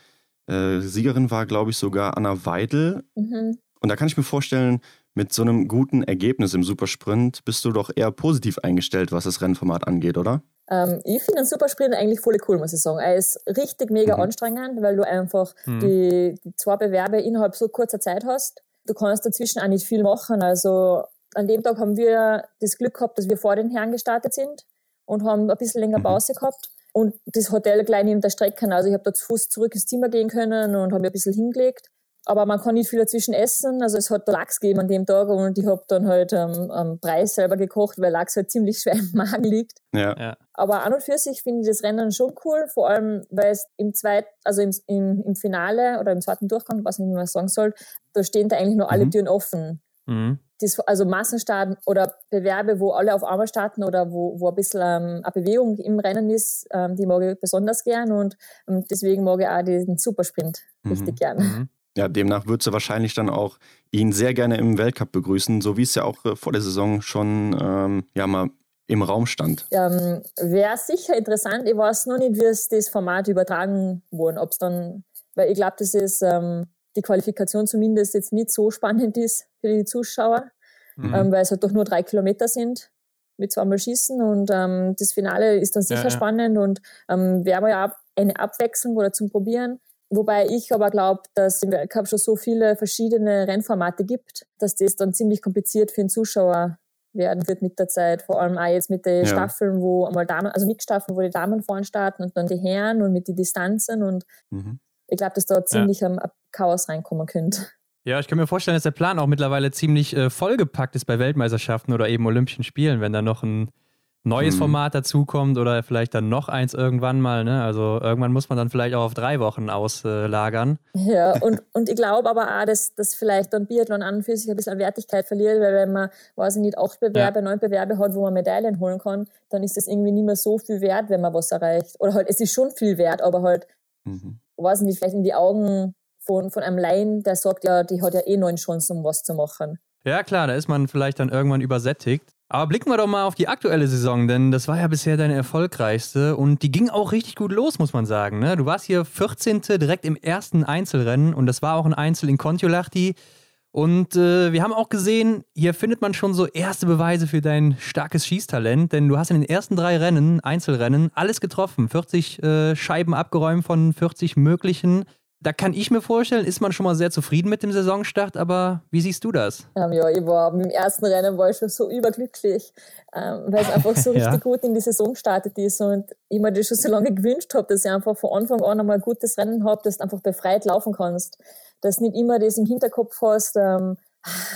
Äh, Siegerin war, glaube ich, sogar Anna Weidel. Mhm. Und da kann ich mir vorstellen, mit so einem guten Ergebnis im Supersprint bist du doch eher positiv eingestellt, was das Rennformat angeht, oder? Ähm, ich finde den Supersprint eigentlich voll cool, muss ich sagen. Er ist richtig mega mhm. anstrengend, weil du einfach mhm. die, die zwei Bewerbe innerhalb so kurzer Zeit hast. Du kannst dazwischen auch nicht viel machen. Also an dem Tag haben wir das Glück gehabt, dass wir vor den Herren gestartet sind und haben ein bisschen länger mhm. Pause gehabt. Und das Hotel gleich neben der Strecke. Also ich habe da zu Fuß zurück ins Zimmer gehen können und habe mir ein bisschen hingelegt aber man kann nicht viel dazwischen essen. Also es hat Lachs gegeben an dem Tag und ich habe dann halt ähm, am Preis selber gekocht, weil Lachs halt ziemlich schwer im Magen liegt. Ja. ja. Aber an und für sich finde ich das Rennen schon cool, vor allem weil es im zweiten, also im, im, im Finale oder im zweiten Durchgang, was ich nicht mehr sagen soll, da stehen da eigentlich nur alle mhm. Türen offen. Mhm. Das, also Massenstarten oder Bewerbe, wo alle auf einmal starten oder wo, wo ein bisschen ähm, eine Bewegung im Rennen ist, ähm, die mag ich besonders gern und ähm, deswegen mag ich auch diesen Supersprint mhm. richtig gern. Mhm. Ja, demnach würdest du wahrscheinlich dann auch ihn sehr gerne im Weltcup begrüßen, so wie es ja auch äh, vor der Saison schon ähm, ja mal im Raum stand. Ähm, Wäre sicher interessant. Ich weiß noch nicht, wie es das Format übertragen wurde. Ob es dann, weil ich glaube, dass es ähm, die Qualifikation zumindest jetzt nicht so spannend ist für die Zuschauer, mhm. ähm, weil es halt doch nur drei Kilometer sind mit zweimal Schießen und ähm, das Finale ist dann sicher ja, ja. spannend und ähm, wäre ja eine Abwechslung oder zum Probieren. Wobei ich aber glaube, dass es im Weltcup schon so viele verschiedene Rennformate gibt, dass das dann ziemlich kompliziert für den Zuschauer werden wird mit der Zeit. Vor allem auch jetzt mit den ja. Staffeln, wo einmal Damen, also Mixstaffeln, wo die Damen vorne starten und dann die Herren und mit den Distanzen. Und mhm. ich glaube, dass da ziemlich ja. ein Chaos reinkommen könnte. Ja, ich kann mir vorstellen, dass der Plan auch mittlerweile ziemlich äh, vollgepackt ist bei Weltmeisterschaften oder eben Olympischen Spielen, wenn da noch ein neues hm. Format dazukommt oder vielleicht dann noch eins irgendwann mal. Ne? Also irgendwann muss man dann vielleicht auch auf drei Wochen auslagern. Ja, (laughs) und, und ich glaube aber auch, dass, dass vielleicht dann Biathlon an und für sich ein bisschen an Wertigkeit verliert, weil wenn man, weiß ich nicht, acht Bewerbe, ja. neun Bewerbe hat, wo man Medaillen holen kann, dann ist das irgendwie nicht mehr so viel wert, wenn man was erreicht. Oder halt, es ist schon viel wert, aber halt, mhm. weiß ich nicht, vielleicht in die Augen von, von einem Laien, der sagt, ja, die hat ja eh neun Chancen, um was zu machen. Ja, klar, da ist man vielleicht dann irgendwann übersättigt. Aber blicken wir doch mal auf die aktuelle Saison, denn das war ja bisher deine erfolgreichste und die ging auch richtig gut los, muss man sagen. Ne? Du warst hier 14. direkt im ersten Einzelrennen und das war auch ein Einzel in Kontiolahti. Und äh, wir haben auch gesehen, hier findet man schon so erste Beweise für dein starkes Schießtalent, denn du hast in den ersten drei Rennen, Einzelrennen, alles getroffen. 40 äh, Scheiben abgeräumt von 40 möglichen da kann ich mir vorstellen, ist man schon mal sehr zufrieden mit dem Saisonstart, aber wie siehst du das? Ähm, ja, ich war im ersten Rennen war ich schon so überglücklich, ähm, weil es einfach so (laughs) richtig ja. gut in die Saison gestartet ist und ich mir das schon so lange gewünscht habe, dass ich einfach von Anfang an einmal ein gutes Rennen habe, dass du einfach befreit laufen kannst, dass du nicht immer das im Hinterkopf hast, ähm,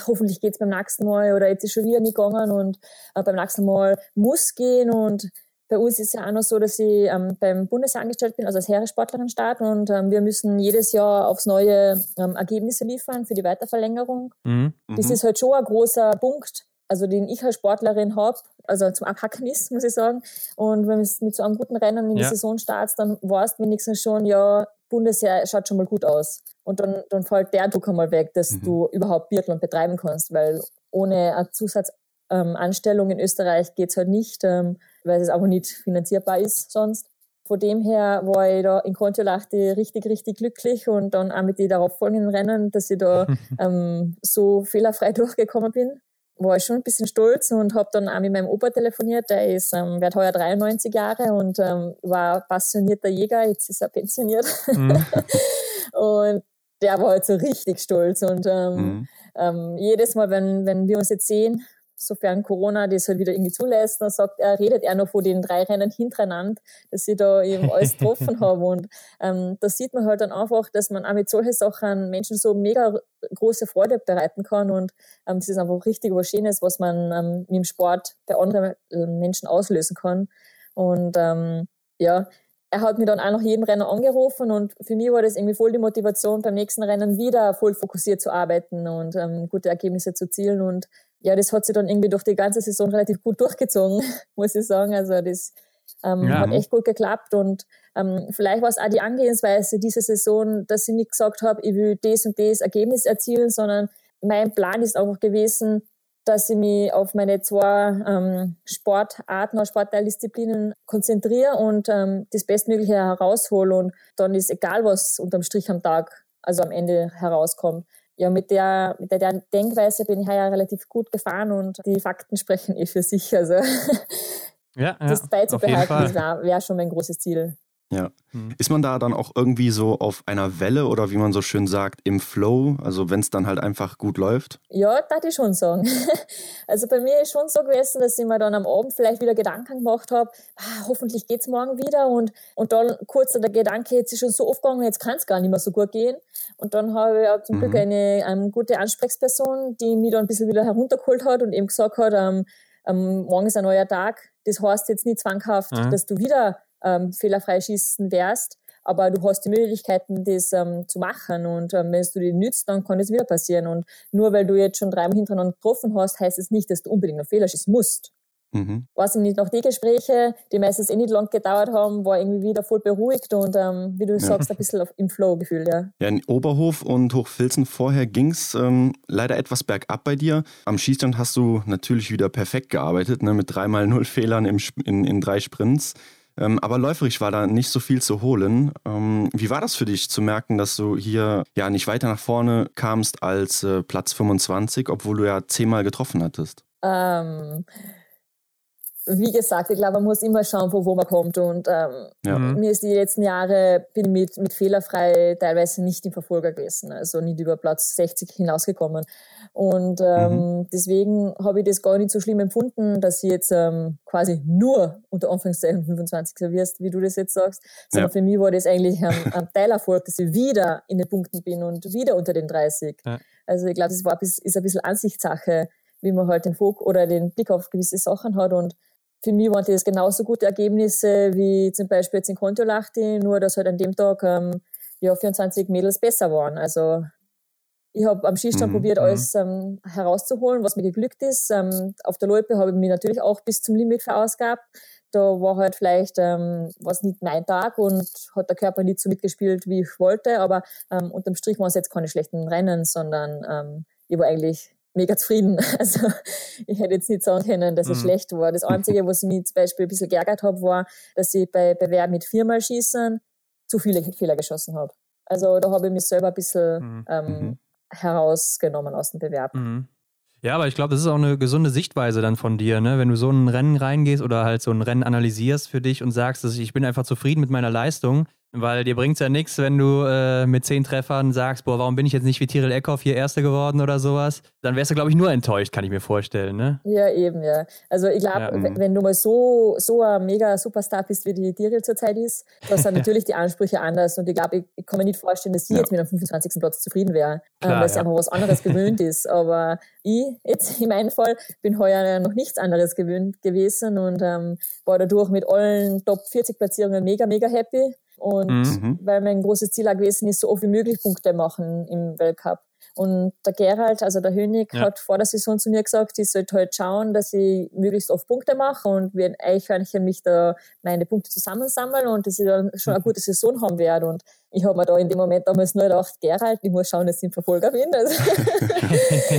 hoffentlich geht's beim nächsten Mal oder jetzt ist schon wieder nicht gegangen und äh, beim nächsten Mal muss gehen und bei uns ist es ja auch noch so, dass ich ähm, beim Bundesamt angestellt bin, also als Heeressportlerin starte und ähm, wir müssen jedes Jahr aufs neue ähm, Ergebnisse liefern für die Weiterverlängerung. Mhm. Das mhm. ist halt schon ein großer Punkt, also den ich als Sportlerin habe, also zum Abhacken ist, (laughs) muss ich sagen. Und wenn es mit so einem guten Rennen in die ja. Saison startet, dann weißt du wenigstens schon, ja, Bundesjahr schaut schon mal gut aus. Und dann, dann fällt der Druck einmal weg, dass mhm. du überhaupt Biathlon betreiben kannst, weil ohne eine Zusatzanstellung ähm, in Österreich geht es halt nicht, ähm, weil es auch nicht finanzierbar ist sonst. Von dem her war ich da in Kontiolahti richtig, richtig glücklich und dann auch mit den darauffolgenden Rennen, dass ich da (laughs) ähm, so fehlerfrei (laughs) durchgekommen bin war ich schon ein bisschen stolz und habe dann auch mit meinem Opa telefoniert. Der ist, ähm, wird heuer 93 Jahre und ähm, war passionierter Jäger. Jetzt ist er pensioniert. Mhm. (laughs) und der war halt so richtig stolz. Und ähm, mhm. ähm, jedes Mal, wenn, wenn wir uns jetzt sehen, sofern Corona das halt wieder irgendwie zulässt, dann sagt er, redet er noch von den drei Rennen hintereinander, dass sie da eben alles (laughs) getroffen haben. Und ähm, da sieht man halt dann einfach, dass man auch mit solchen Sachen Menschen so mega große Freude bereiten kann. Und ähm, das ist einfach richtig was Schönes, was man ähm, mit dem Sport bei anderen äh, Menschen auslösen kann. Und ähm, ja, er hat mir dann auch nach jedem Rennen angerufen und für mich war das irgendwie voll die Motivation, beim nächsten Rennen wieder voll fokussiert zu arbeiten und ähm, gute Ergebnisse zu zielen. Und ja, das hat sich dann irgendwie durch die ganze Saison relativ gut durchgezogen, (laughs) muss ich sagen. Also das ähm, ja. hat echt gut geklappt und ähm, vielleicht war es auch die Angehensweise dieser Saison, dass ich nicht gesagt habe, ich will das und das Ergebnis erzielen, sondern mein Plan ist einfach gewesen, dass ich mich auf meine zwei ähm, Sportarten oder Sportteildisziplinen konzentriere und ähm, das Bestmögliche heraushole und dann ist egal, was unterm Strich am Tag, also am Ende herauskommt ja, mit der, mit der Denkweise bin ich ja relativ gut gefahren und die Fakten sprechen eh für sich. Also ja, ja, das beizubehalten wäre wär schon mein großes Ziel. Ja. Mhm. Ist man da dann auch irgendwie so auf einer Welle oder wie man so schön sagt, im Flow? Also wenn es dann halt einfach gut läuft? Ja, darf ich schon sagen. (laughs) Also bei mir ist schon so gewesen, dass ich mir dann am Abend vielleicht wieder Gedanken gemacht habe, ah, hoffentlich geht es morgen wieder und, und dann kurz der Gedanke, jetzt ist schon so oft gegangen, jetzt kann es gar nicht mehr so gut gehen. Und dann habe ich auch zum mhm. Glück eine, eine gute Ansprechperson, die mich dann ein bisschen wieder heruntergeholt hat und eben gesagt hat, ähm, ähm, morgen ist ein neuer Tag. Das heißt jetzt nicht zwanghaft, mhm. dass du wieder ähm, fehlerfrei schießen wärst. Aber du hast die Möglichkeiten, das ähm, zu machen. Und ähm, wenn du die nützt, dann kann es wieder passieren. Und nur weil du jetzt schon dreimal hintereinander getroffen hast, heißt es nicht, dass du unbedingt noch Fehler schießen musst. Mhm. Was nicht, nach die Gespräche, die meistens eh nicht lang gedauert haben, war irgendwie wieder voll beruhigt und ähm, wie du ja. sagst, ein bisschen im Flow gefühlt, ja. Ja, in Oberhof und Hochfilzen vorher ging es ähm, leider etwas bergab bei dir. Am Schießstand hast du natürlich wieder perfekt gearbeitet, ne, mit dreimal null Fehlern im, in, in drei Sprints. Ähm, aber läuferisch war da nicht so viel zu holen. Ähm, wie war das für dich zu merken, dass du hier ja nicht weiter nach vorne kamst als äh, Platz 25, obwohl du ja zehnmal getroffen hattest? Ähm, wie gesagt, ich glaube, man muss immer schauen, von wo man kommt. Und ähm, ja. Mhm. mir ist die letzten Jahre, bin mit, mit fehlerfrei teilweise nicht im Verfolger gewesen, also nicht über Platz 60 hinausgekommen. Und ähm, mhm. deswegen habe ich das gar nicht so schlimm empfunden, dass ich jetzt ähm, quasi nur unter Anführungszeichen 25 servierst, wie du das jetzt sagst. Sondern ja. für mich war das eigentlich ein, ein Teilerfolg, dass ich wieder in den Punkten bin und wieder unter den 30. Ja. Also ich glaube, das war, ist ein bisschen Ansichtssache, wie man halt den Fokus oder den Blick auf gewisse Sachen hat und für mich waren das genauso gute Ergebnisse wie zum Beispiel jetzt in Kontiolahti, nur dass halt an dem Tag ähm, ja, 24 Mädels besser waren. Also ich habe am Schießstand mhm. probiert, mhm. alles ähm, herauszuholen, was mir geglückt ist. Ähm, auf der Loipe habe ich mich natürlich auch bis zum Limit verausgabt. Da war halt vielleicht ähm, was nicht mein Tag und hat der Körper nicht so mitgespielt, wie ich wollte. Aber ähm, unterm Strich waren es jetzt keine schlechten Rennen, sondern ähm, ich war eigentlich mega zufrieden. (laughs) Also ich hätte jetzt nicht sagen können, dass es mhm. schlecht war. Das Einzige, was mich zum Beispiel ein bisschen geärgert habe, war, dass ich bei Bewerb mit viermal Schießen zu viele Fehler geschossen habe. Also da habe ich mich selber ein bisschen mhm. Ähm, mhm. herausgenommen aus dem Bewerb. Mhm. Ja, aber ich glaube, das ist auch eine gesunde Sichtweise dann von dir, ne? Wenn du so ein Rennen reingehst oder halt so ein Rennen analysierst für dich und sagst, dass ich bin einfach zufrieden mit meiner Leistung, weil dir bringt es ja nichts, wenn du äh, mit zehn Treffern sagst, boah, warum bin ich jetzt nicht wie Tiril Eckhoff hier Erster geworden oder sowas? Dann wärst du, glaube ich, nur enttäuscht, kann ich mir vorstellen, ne? Ja, eben, ja. Also ich glaube, ja. wenn du mal so, so ein mega Superstar bist, wie die Tiril zurzeit ist, da sind (laughs) natürlich die Ansprüche anders. Und ich glaube, ich, ich, kann mir nicht vorstellen, dass sie ja. jetzt mit einem 25. Platz zufrieden wäre, ähm, weil sie ja. einfach was anderes gewöhnt ist. (laughs) Aber ich, jetzt in meinem Fall, bin heuer noch nichts anderes gewöhnt gewesen und ähm, war dadurch mit allen Top 40 Platzierungen mega, mega happy. Und mhm. weil mein großes Ziel auch gewesen ist, so oft wie möglich Punkte machen im Weltcup. Und der Gerald, also der Hönig, ja. hat vor der Saison zu mir gesagt, ich sollte halt schauen, dass ich möglichst oft Punkte mache und wir Eichhörnchen mich da meine Punkte zusammensammeln und dass ich dann schon eine mhm. gute Saison haben werde. Und ich habe mir da in dem Moment damals nur gedacht, Gerald, ich muss schauen, dass ich ein Verfolger bin. Also, (laughs) (laughs)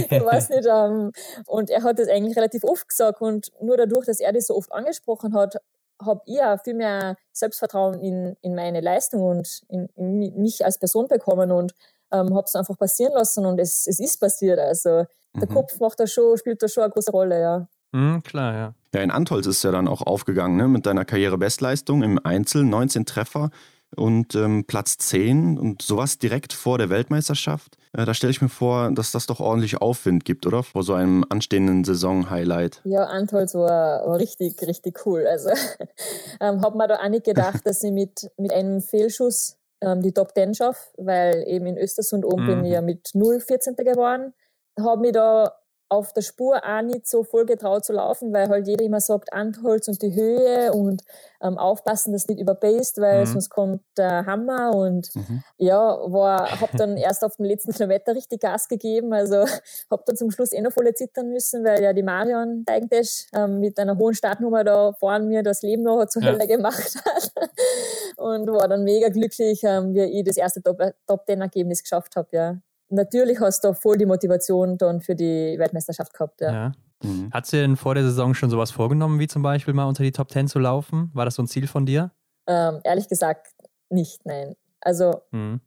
ich weiß nicht. Um, ähm, und er hat das eigentlich relativ oft gesagt und nur dadurch, dass er das so oft angesprochen hat, habe ich auch viel mehr Selbstvertrauen in, in meine Leistung und in, in mich als Person bekommen und ähm, habe es einfach passieren lassen und es, es ist passiert. Also der mhm. Kopf macht da schon, spielt da schon eine große Rolle, ja. Mhm, klar, ja. Ja, in Antolz ist ja dann auch aufgegangen, ne? mit deiner Karrierebestleistung im Einzel, 19 Treffer und ähm, Platz 10 und sowas direkt vor der Weltmeisterschaft. Äh, da stelle ich mir vor, dass das doch ordentlich Aufwind gibt, oder? Vor so einem anstehenden Saison-Highlight. Ja, Antolz war, war richtig, richtig cool. Also (laughs) ähm, habe mir da auch nicht gedacht, (laughs) dass ich mit, mit einem Fehlschuss ähm, die Top 10 schaffe, weil eben in Östersund oben mhm. bin ich ja mit 0 14. geworden. Habe mich da auf der Spur auch nicht so voll getraut zu laufen, weil halt jeder immer sagt, Antholz und die Höhe und ähm, aufpassen, dass nicht überbased, weil mhm. sonst kommt der Hammer und mhm. ja, war, hab dann (laughs) erst auf dem letzten Kilometer richtig Gas gegeben, also (laughs) hab dann zum Schluss eh noch voll zittern müssen, weil ja die Marion eigentlich ähm, mit einer hohen Startnummer da vorne mir das Leben noch zur Hölle ja. gemacht hat (laughs) und war dann mega glücklich, ähm, wie ich das erste Top-10-Ergebnis geschafft habe, ja natürlich hast du voll die Motivation dann für die Weltmeisterschaft gehabt. Ja. ja. Mhm. Hat sie denn vor der Saison schon sowas vorgenommen, wie zum Beispiel mal unter die Top 10 zu laufen? War das so ein Ziel von dir? Ähm, ehrlich gesagt nicht, nein. Also, mhm.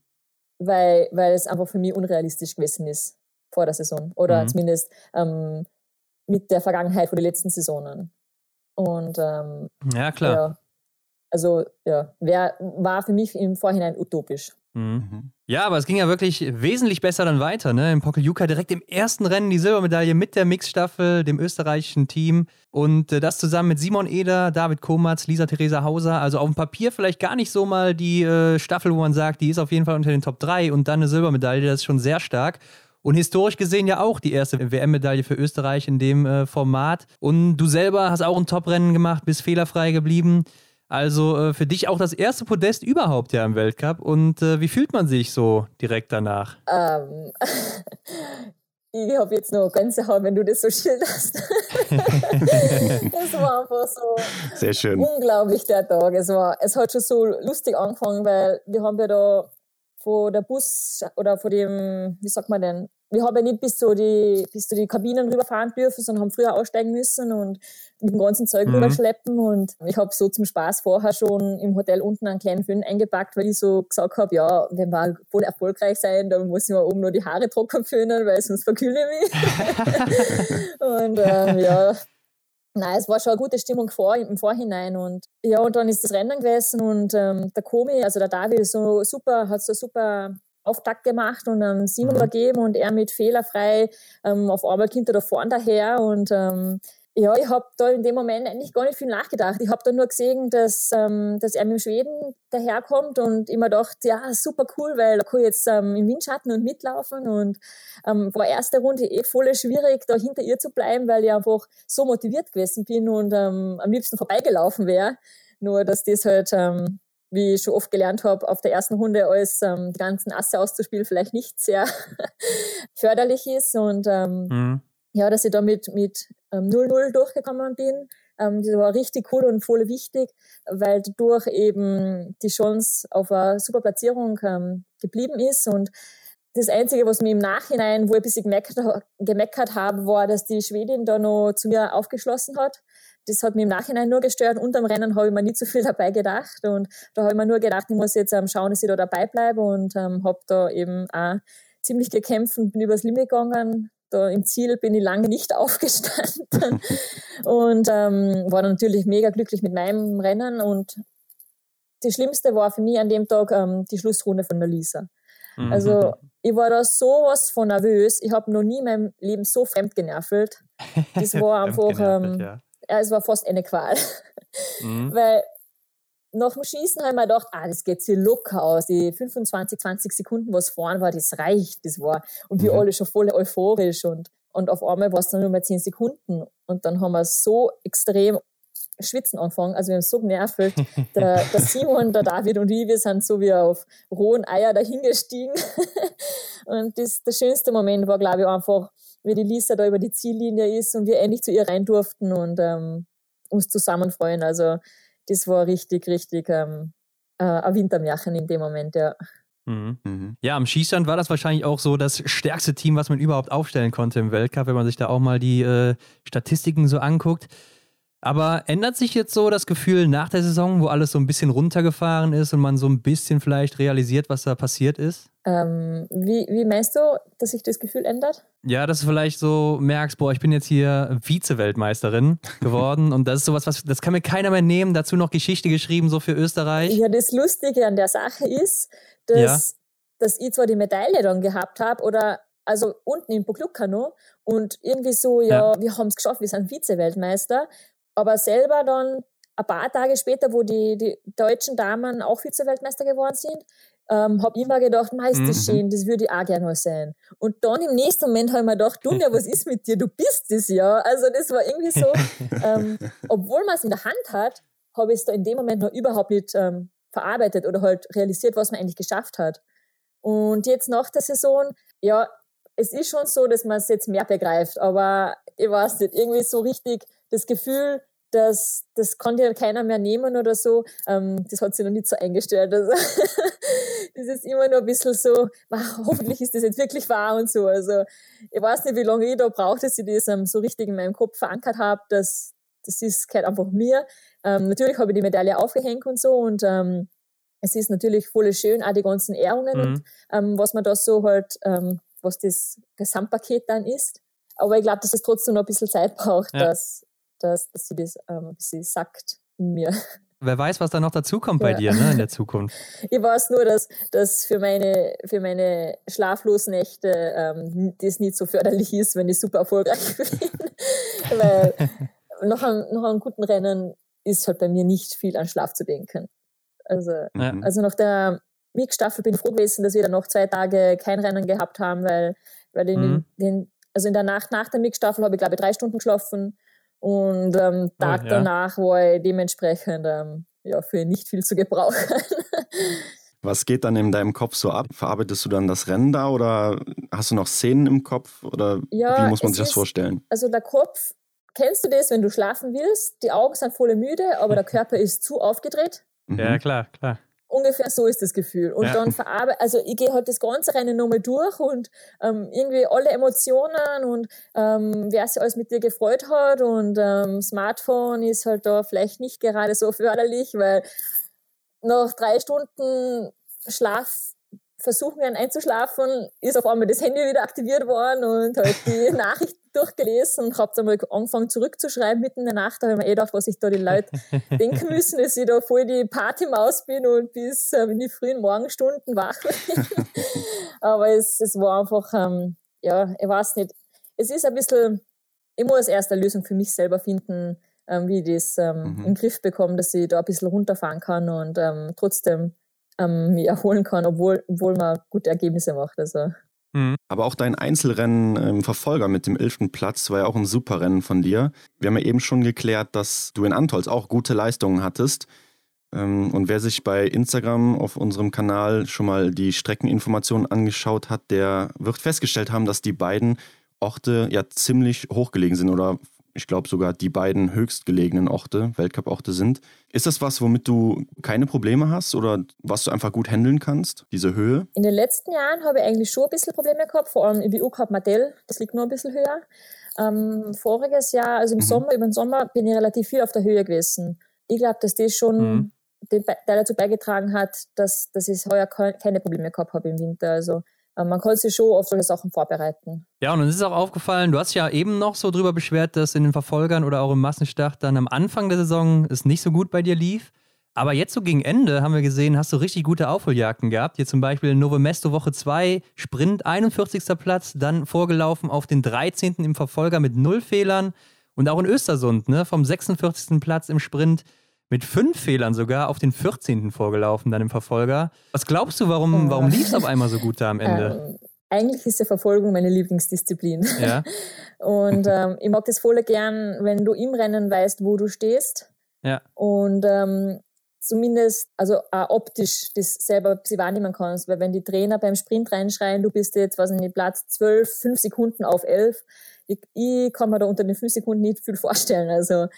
weil, weil es einfach für mich unrealistisch gewesen ist vor der Saison. Oder mhm. zumindest ähm, mit der Vergangenheit von den letzten Saisonen. Und ähm, ja, klar. Ja, also ja, wär, war für mich im Vorhinein utopisch. Mhm. Ja, aber es ging ja wirklich wesentlich besser dann weiter. Ne? Im Pokeljuka direkt im ersten Rennen die Silbermedaille mit der Mixstaffel, dem österreichischen Team. Und äh, das zusammen mit Simon Eder, David Komatz, Lisa Theresa Hauser. Also auf dem Papier vielleicht gar nicht so mal die äh, Staffel, wo man sagt, die ist auf jeden Fall unter den Top 3 und dann eine Silbermedaille, das ist schon sehr stark. Und historisch gesehen ja auch die erste WM-Medaille für Österreich in dem äh, Format. Und du selber hast auch ein Top-Rennen gemacht, bist fehlerfrei geblieben. Also äh, für dich auch das erste Podest überhaupt ja im Weltcup. Und äh, wie fühlt man sich so direkt danach? Ähm, (laughs) ich habe jetzt noch Gänsehaut, wenn du das so (laughs) schilderst. es war einfach so Sehr schön. unglaublich der Tag. Es, war, es hat schon so lustig angefangen, weil wir haben ja da vor der Bus oder vor dem, wie sagt man denn, wir haben ja nicht bis zu die, bis zu die Kabinen rüberfahren dürfen, sondern haben früher aussteigen müssen und mit dem ganzen Zeug mhm. rüberschleppen. Und ich habe so zum Spaß vorher schon im Hotel unten einen kleinen Föhn eingepackt, weil ich so gesagt habe, ja, wenn wir voll erfolgreich sein, dann muss ich mir oben nur die Haare trocken föhnen, weil sonst verkühle ich mich. (laughs) und ähm, ja, Nein, es war schon eine gute Stimmung vor, im Vorhinein. Und ja, und dann ist das Rennen gewesen und ähm, der Komi, also der David, so super, hat so super Auftakt gemacht und dann Simon mhm. übergeben und er mit fehlerfrei ähm, auf einmal kommt er da vorne daher und ähm, ja, ich habe da in dem Moment eigentlich gar nicht viel nachgedacht. Ich habe da nur gesehen, dass, ähm, dass er mit dem Schweden daherkommt und immer gedacht, ja, super cool, weil da kann ich jetzt ähm, im Windschatten und mitlaufen und ähm, war erste Runde eh voll schwierig, da hinter ihr zu bleiben, weil ich einfach so motiviert gewesen bin und ähm, am liebsten vorbeigelaufen wäre. Nur, dass das halt ähm, wie ich schon oft gelernt habe, auf der ersten Runde alles ähm, die ganzen Asse auszuspielen vielleicht nicht sehr (laughs) förderlich ist. Und ähm, mhm. ja, dass ich da mit, mit ähm, 0-0 durchgekommen bin, ähm, das war richtig cool und voll wichtig, weil dadurch eben die Chance auf eine super Platzierung ähm, geblieben ist. Und das Einzige, was mir im Nachhinein, wo ich ein bisschen gemeckert, gemeckert habe, war, dass die Schwedin da noch zu mir aufgeschlossen hat das hat mich im Nachhinein nur gestört. Unterm Rennen habe ich mir nicht so viel (laughs) dabei gedacht. Und da habe ich mir nur gedacht, ich muss jetzt ähm, schauen, dass ich da dabei bleibe und ähm, habe da eben auch ziemlich gekämpft und bin übers Limit gegangen. Da im Ziel bin ich lange nicht (laughs) aufgestanden und ähm, war natürlich mega glücklich mit meinem Rennen. Und das Schlimmste war für mich an dem Tag ähm, die Schlussrunde von der Lisa. Mhm. Also ich war da sowas von nervös. Ich habe noch nie in meinem Leben so fremd genervelt. (laughs) Das war einfach, ähm, ja ja, es war fast eine Qual. Mhm. Weil nach dem Schießen habe ich mir gedacht, ah, das geht hier locker aus. Die 25, 20 Sekunden, was vorne war, das reicht, das war. Und wir mhm. alle schon voll euphorisch und, und auf einmal war es dann nur mal 10 Sekunden. Und dann haben wir so extrem schwitzen angefangen. Also wir haben so genervt. (laughs) Der, der Simon, der David und ich, wir sind so wie auf rohen Eier dahingestiegen. (laughs) Und das, der schönste Moment war, glaube ich, einfach, wie die Lisa da über die Ziellinie ist und wir endlich zu ihr rein durften und ähm, uns zusammen freuen. Also das war richtig, richtig ähm, äh, ein Wintermärchen in dem Moment, ja. Mhm. Mhm. Ja, am Schießstand war das wahrscheinlich auch so das stärkste Team, was man überhaupt aufstellen konnte im Weltcup, wenn man sich da auch mal die äh, Statistiken so anguckt. Aber ändert sich jetzt so das Gefühl nach der Saison, wo alles so ein bisschen runtergefahren ist und man so ein bisschen vielleicht realisiert, was da passiert ist? Ähm, wie, wie meinst du, dass sich das Gefühl ändert? Ja, dass du vielleicht so merkst, boah, ich bin jetzt hier Vize-Weltmeisterin (laughs) geworden und das ist sowas, was, das kann mir keiner mehr nehmen. Dazu noch Geschichte geschrieben, so für Österreich. Ja, das Lustige an der Sache ist, dass, ja. dass ich zwar die Medaille dann gehabt habe oder also unten im Poklukano und irgendwie so, ja, ja. wir haben es geschafft, wir sind Vize-Weltmeister aber selber dann ein paar Tage später, wo die, die deutschen Damen auch Vize-Weltmeister geworden sind, ähm, habe ich mir gedacht, meist mhm. schön, das würde ich auch gerne mal sein. Und dann im nächsten Moment habe ich mir gedacht, Dunja, was ist mit dir? Du bist es ja. Also das war irgendwie so, (laughs) ähm, obwohl man es in der Hand hat, habe ich es da in dem Moment noch überhaupt nicht ähm, verarbeitet oder halt realisiert, was man eigentlich geschafft hat. Und jetzt nach der Saison, ja, es ist schon so, dass man es jetzt mehr begreift, aber ich weiß nicht, irgendwie so richtig das Gefühl, dass das kann dir keiner mehr nehmen oder so, ähm, das hat sich noch nicht so eingestellt. Also (laughs) das ist immer noch ein bisschen so, wow, hoffentlich ist das jetzt wirklich wahr und so. Also ich weiß nicht, wie lange ich da brauche, dass ich das ähm, so richtig in meinem Kopf verankert habe, dass das ist gehört einfach mir. Ähm, natürlich habe ich die Medaille aufgehängt und so und ähm, es ist natürlich voll schön, auch die ganzen Ehrungen mhm. und ähm, was man da so halt, ähm, was das Gesamtpaket dann ist. Aber ich glaube, dass es trotzdem noch ein bisschen Zeit braucht, ja. dass, dass, dass sie das ähm, bisschen sagt mir. (laughs) Wer weiß, was da noch dazukommt bei ja. dir ne, in der (laughs) Zukunft. Ich weiß nur, dass das für meine, für meine schlaflosen Nächte ähm, das nicht so förderlich ist, wenn ich super erfolgreich (laughs) bin. Weil nach einem, nach einem guten Rennen ist halt bei mir nicht viel an Schlaf zu denken. Also, ja. also nach der Mix-Staffel bin ich froh gewesen, dass wir dann noch zwei Tage kein Rennen gehabt haben, weil, weil in mhm. den, den, also in der Nacht nach der Mix-Staffel habe ich glaube ich drei Stunden geschlafen und ähm, Tag oh, ja. danach war ich dementsprechend ähm, ja, für nicht viel zu gebrauchen. (laughs) Was geht dann in deinem Kopf so ab? Verarbeitest du dann das Rennen da oder hast du noch Szenen im Kopf oder ja, wie muss man sich das vorstellen? also der Kopf, kennst du das, wenn du schlafen willst? Die Augen sind voll müde, aber (laughs) der Körper ist zu aufgedreht. Ja, mhm. klar, klar ungefähr so ist das Gefühl. Und ja. dann verarbeite, also ich gehe halt das ganze Rennen nochmal durch und ähm, irgendwie alle Emotionen und ähm, wer sich alles mit dir gefreut hat und ähm, Smartphone ist halt da vielleicht nicht gerade so förderlich, weil nach drei Stunden Schlaf Versuchungen einzuschlafen, ist auf einmal das Handy wieder aktiviert worden und halt die (laughs) Nachrichten durchgelesen und habe dann mal angefangen zurückzuschreiben mitten in der Nacht. Da habe ich mir eh gedacht, was sich da die Leute (laughs) denken müssen, dass ich da voll die Partymaus bin und bis ähm, in die frühen Morgenstunden wach bin. (laughs) Aber es, es war einfach, ähm, ja, ich weiß nicht. Es ist ein bisschen, ich muss erst eine Lösung für mich selber finden, ähm, wie ich das ähm, mhm. in den Griff bekomme, dass ich da ein bisschen runterfahren kann und ähm, trotzdem ähm, mich erholen kann, obwohl, obwohl man gute Ergebnisse macht. Also. Mhm. Aber auch dein Einzelrennen im Verfolger mit dem 11. Platz war ja auch ein super Rennen von dir. Wir haben ja eben schon geklärt, dass du in Antolz auch gute Leistungen hattest. Ähm, und wer sich bei Instagram auf unserem Kanal schon mal die Streckeninformationen angeschaut hat, der wird festgestellt haben, dass die beiden Orte ja ziemlich hochgelegen sind oder ich glaube sogar die beiden höchstgelegenen Orte, Weltcup-Orte sind. Ist das was, womit du keine Probleme hast oder was du einfach gut handeln kannst, diese Höhe? In den letzten Jahren habe ich eigentlich schon ein bisschen Probleme gehabt, vor allem im BU Cup Martell, das liegt nur ein bisschen höher. Ähm, voriges Jahr, also im mhm. Sommer, über den Sommer bin ich relativ viel auf der Höhe gewesen. Ich glaube, dass das schon mhm. den Teil dazu beigetragen hat, dass, dass ich heuer keine Probleme gehabt habe im Winter. Also man kann sich schon auf solche Sachen vorbereiten. Ja, und uns ist auch aufgefallen, du hast ja eben noch so drüber beschwert, dass in den Verfolgern oder auch im Massenstart dann am Anfang der Saison es nicht so gut bei dir lief. Aber jetzt so gegen Ende haben wir gesehen, hast du richtig gute Aufholjagden gehabt. Hier zum Beispiel Nove Mesto Woche 2, Sprint 41. Platz, dann vorgelaufen auf den 13. im Verfolger mit null Fehlern. Und auch in Östersund, ne, vom 46. Platz im Sprint mit fünf Fehlern sogar auf den 14. vorgelaufen, dann im Verfolger. Was glaubst du, warum, warum lief es auf einmal so gut da am Ende? Ähm, eigentlich ist ja Verfolgung meine Lieblingsdisziplin. Ja. (laughs) Und ähm, ich mag das voll gern, wenn du im Rennen weißt, wo du stehst. Ja. Und ähm, zumindest, also auch optisch, das selber sie wahrnehmen kannst. Weil wenn die Trainer beim Sprint reinschreien, du bist jetzt, was nicht, Platz 12, 5 Sekunden auf 11, ich, ich kann mir da unter den 5 Sekunden nicht viel vorstellen. Also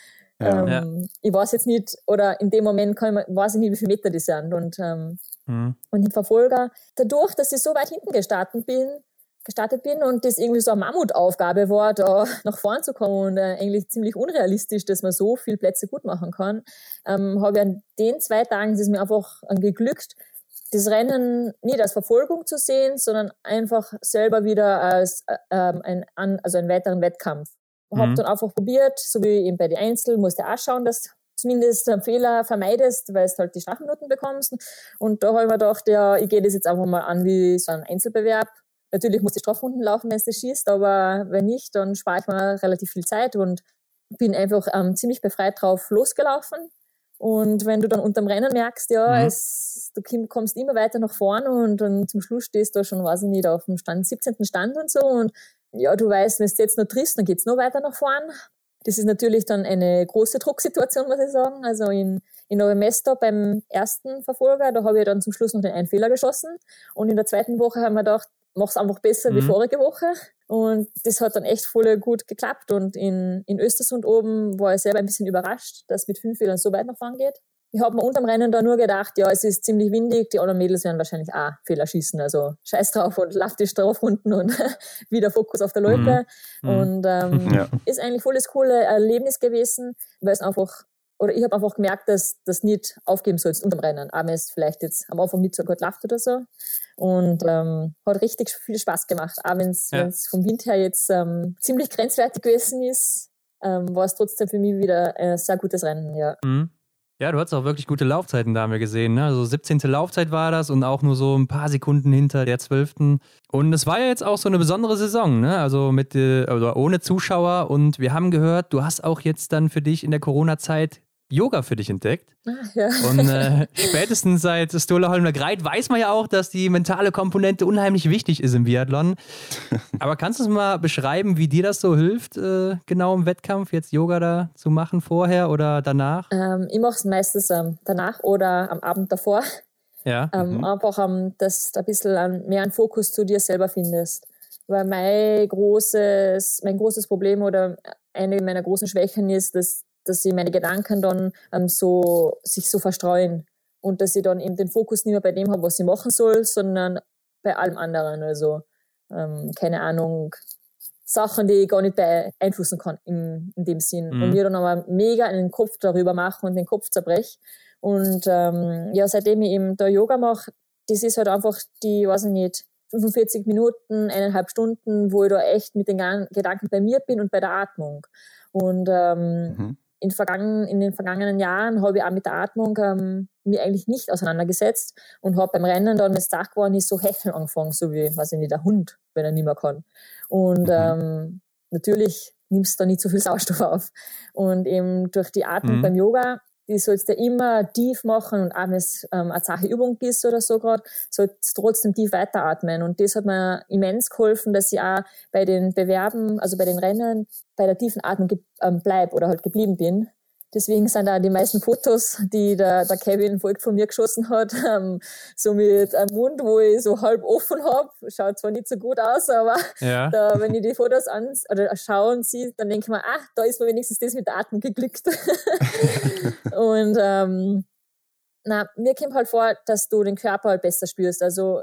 ja. Ähm, ich weiß jetzt nicht, oder in dem Moment kann ich, weiß ich nicht, wie viele Meter die sind. Und, ähm, mhm. und im Verfolger, dadurch, dass ich so weit hinten gestartet bin, gestartet bin und das irgendwie so eine Mammutaufgabe war, da (laughs) nach vorn zu kommen und äh, eigentlich ziemlich unrealistisch, dass man so viele Plätze gut machen kann, ähm, habe ich an den zwei Tagen, es ist mir einfach äh, geglückt, das Rennen nicht als Verfolgung zu sehen, sondern einfach selber wieder als äh, ähm, ein, also einen weiteren Wettkampf. Mhm. Habe dann einfach probiert, so wie eben bei den Einzel, musste auch schauen, dass zumindest einen Fehler vermeidest, weil du halt die Strafminuten bekommst. Und da habe ich mir gedacht, ja, ich gehe das jetzt einfach mal an wie so ein Einzelbewerb Natürlich muss die Strafrunden laufen, wenn es schießt, aber wenn nicht, dann spare ich mir relativ viel Zeit und bin einfach ähm, ziemlich befreit drauf losgelaufen. Und wenn du dann unterm Rennen merkst, ja, mhm. es, du kommst immer weiter nach vorne und, und zum Schluss stehst du schon, weiß ich nicht, auf dem Stand, 17. Stand und so. Und ja, du weißt, wenn du jetzt noch triffst, dann geht's noch weiter nach vorn. Das ist natürlich dann eine große Drucksituation, muss ich sagen. Also in, in Neumester beim ersten Verfolger, da habe ich dann zum Schluss noch den einen Fehler geschossen. Und in der zweiten Woche haben wir gedacht, mach's einfach besser mhm. wie vorige Woche. Und das hat dann echt voll gut geklappt. Und in, in Östersund oben war ich selber ein bisschen überrascht, dass mit fünf Fehlern so weit nach vorn geht. Ich habe mir unterm Rennen da nur gedacht, ja, es ist ziemlich windig, die anderen Mädels werden wahrscheinlich auch Fehler schießen. Also scheiß drauf und lauf die drauf unten und (laughs) wieder Fokus auf der Leute. Mhm. Und ähm, (laughs) ja. ist eigentlich voll das coole Erlebnis gewesen, weil es einfach oder ich habe einfach gemerkt, dass das nicht aufgeben sollst unterm Rennen. Aber es vielleicht jetzt am Anfang nicht so gut läuft oder so. Und ähm, hat richtig viel Spaß gemacht. Auch wenn es ja. vom Wind her jetzt ähm, ziemlich grenzwertig gewesen ist, ähm, war es trotzdem für mich wieder ein sehr gutes Rennen, ja. Mhm. Ja, du hast auch wirklich gute Laufzeiten da haben wir gesehen. Ne? Also 17. Laufzeit war das und auch nur so ein paar Sekunden hinter der 12. Und es war ja jetzt auch so eine besondere Saison, ne? Also mit also ohne Zuschauer. Und wir haben gehört, du hast auch jetzt dann für dich in der Corona-Zeit Yoga für dich entdeckt. Ah, ja. Und äh, spätestens seit Stola Holmler Greit weiß man ja auch, dass die mentale Komponente unheimlich wichtig ist im Biathlon. (laughs) Aber kannst du es mal beschreiben, wie dir das so hilft, äh, genau im Wettkampf jetzt Yoga da zu machen, vorher oder danach? Ähm, ich mache es meistens ähm, danach oder am Abend davor. Ja. Ähm, mhm. Einfach, um, dass du ein bisschen mehr einen Fokus zu dir selber findest. Weil mein großes, mein großes Problem oder eine meiner großen Schwächen ist, dass dass sie meine Gedanken dann ähm, so, sich so verstreuen und dass ich dann eben den Fokus nicht mehr bei dem habe, was ich machen soll, sondern bei allem anderen. Also, ähm, keine Ahnung, Sachen, die ich gar nicht beeinflussen kann im, in dem Sinn. Mhm. Und mir dann aber mega einen Kopf darüber mache und den Kopf zerbreche. Und ähm, ja, seitdem ich eben da Yoga mache, das ist halt einfach die, weiß ich nicht, 45 Minuten, eineinhalb Stunden, wo ich da echt mit den Gedanken bei mir bin und bei der Atmung. Und ähm, mhm in, vergangen, in den vergangenen Jahren habe ich auch mit der Atmung ähm, mir eigentlich nicht auseinandergesetzt und habe beim Rennen dann, wenn es Tag geworden ist, so hecheln angefangen, so wie, weiß ich nicht, der Hund, wenn er nicht mehr kann. Und mhm. ähm, natürlich nimmst du da nicht so viel Sauerstoff auf. Und eben durch die Atmung mhm. beim Yoga die sollst du immer tief machen und auch wenn es ähm, eine Sache Übung ist oder so gerade, sollst du trotzdem tief weiteratmen. Und das hat mir immens geholfen, dass ich auch bei den Bewerben, also bei den Rennen, bei der tiefen Atmung ähm, bleib oder halt geblieben bin. Deswegen sind da die meisten Fotos, die der, der Kevin Volk von mir geschossen hat, (laughs) ähm, so mit einem Mund, wo ich so halb offen habe. Schaut zwar nicht so gut aus, aber ja. (laughs) da, wenn ich die Fotos an oder schaue und sehe, dann denke ich mir, ach, da ist mir wenigstens das mit der Atmung geglückt. (laughs) und ähm, na, mir kommt halt vor, dass du den Körper halt besser spürst. Also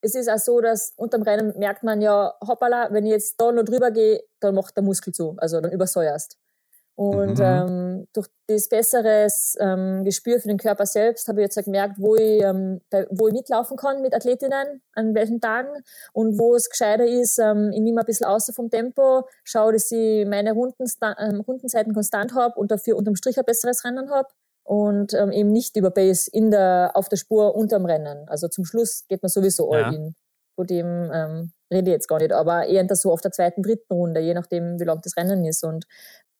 es ist auch so, dass unterm Rennen merkt man ja, hoppala, wenn ich jetzt da noch drüber gehe, dann macht der Muskel zu, also dann übersäuerst. Und mhm. ähm, durch das bessere ähm, Gespür für den Körper selbst habe ich jetzt gemerkt, wo ich, ähm, bei, wo ich mitlaufen kann mit Athletinnen, an welchen Tagen und wo es gescheiter ist, ähm, ich nehme ein bisschen außer vom Tempo, schaue, dass ich meine Runden, ähm, Rundenzeiten konstant habe und dafür unterm Strich ein besseres Rennen habe und ähm, eben nicht über Base in der, auf der Spur unterm Rennen. Also zum Schluss geht man sowieso all ja. in. Von dem ähm, rede ich jetzt gar nicht, aber eher so auf der zweiten, dritten Runde, je nachdem, wie lang das Rennen ist. Und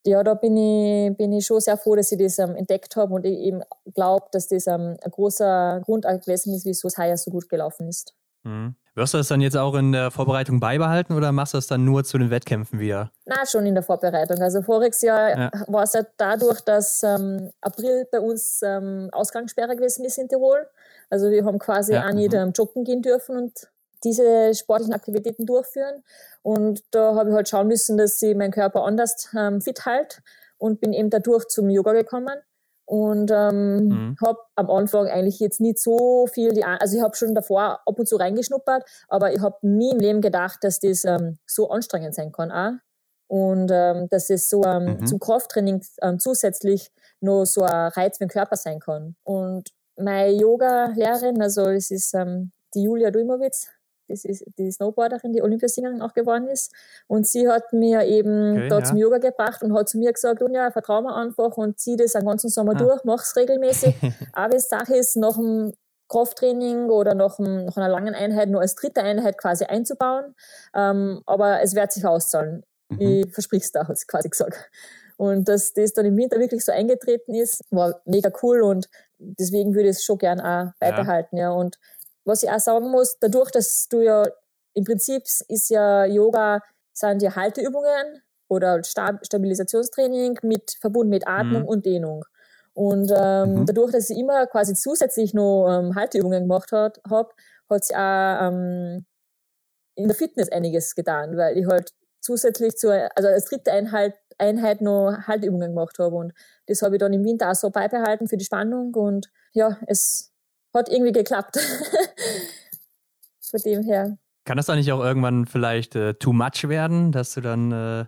ja, da bin ich, bin ich schon sehr froh, dass ich das ähm, entdeckt habe und ich eben glaube, dass das ähm, ein großer Grund gewesen ist, wieso es heuer so gut gelaufen ist. Mhm. Wirst du das dann jetzt auch in der Vorbereitung beibehalten oder machst du das dann nur zu den Wettkämpfen wieder? Na, schon in der Vorbereitung. Also voriges Jahr ja. war es ja dadurch, dass ähm, April bei uns ähm, Ausgangssperre gewesen ist in Tirol. Also wir haben quasi ja. auch nicht ähm, joggen gehen dürfen und diese sportlichen Aktivitäten durchführen. Und da habe ich halt schauen müssen, dass ich meinen Körper anders ähm, fit halte und bin eben dadurch zum Yoga gekommen und ähm, mhm. habe am Anfang eigentlich jetzt nicht so viel, die, also ich habe schon davor ab und zu reingeschnuppert, aber ich habe nie im Leben gedacht, dass das ähm, so anstrengend sein kann auch. und ähm, dass es so ähm, mhm. zum Krafttraining ähm, zusätzlich noch so ein Reiz für den Körper sein kann. Und meine Yoga-Lehrerin, also es ist ähm, die Julia Dulmowitz, das ist die Snowboarderin, die Olympiasiegerin auch geworden ist. Und sie hat mir eben okay, da ja. zum Yoga gebracht und hat zu mir gesagt, Dunja, vertrau mir einfach und zieh das den ganzen Sommer ah. durch, mach's regelmäßig. (laughs) Aber wenn es Sache ist, nach dem Krafttraining oder nach, einem, nach, einer langen Einheit nur als dritte Einheit quasi einzubauen. Ähm, aber es wird sich auszahlen. Mhm. Ich versprich's da, hat sie quasi gesagt. Und dass das dann im Winter wirklich so eingetreten ist, war mega cool und deswegen würde ich es schon gern auch beibehalten. Ja. ja. Und was ich auch sagen muss, dadurch, dass du ja im Prinzip ist ja Yoga, sind ja Halteübungen oder Stabilisationstraining mit verbunden mit Atmung mhm. und Dehnung. Und ähm, mhm. dadurch, dass ich immer quasi zusätzlich noch ähm, Halteübungen gemacht habe, hat sich auch ähm, in der Fitness einiges getan, weil ich halt zusätzlich zu, also als dritte Einheit, Einheit noch Halteübungen gemacht habe. Und das habe ich dann im Winter auch so beibehalten für die Spannung. Und ja, es hat irgendwie geklappt. (laughs) Von dem her. Kann das dann nicht auch irgendwann vielleicht äh, too much werden, dass du dann äh,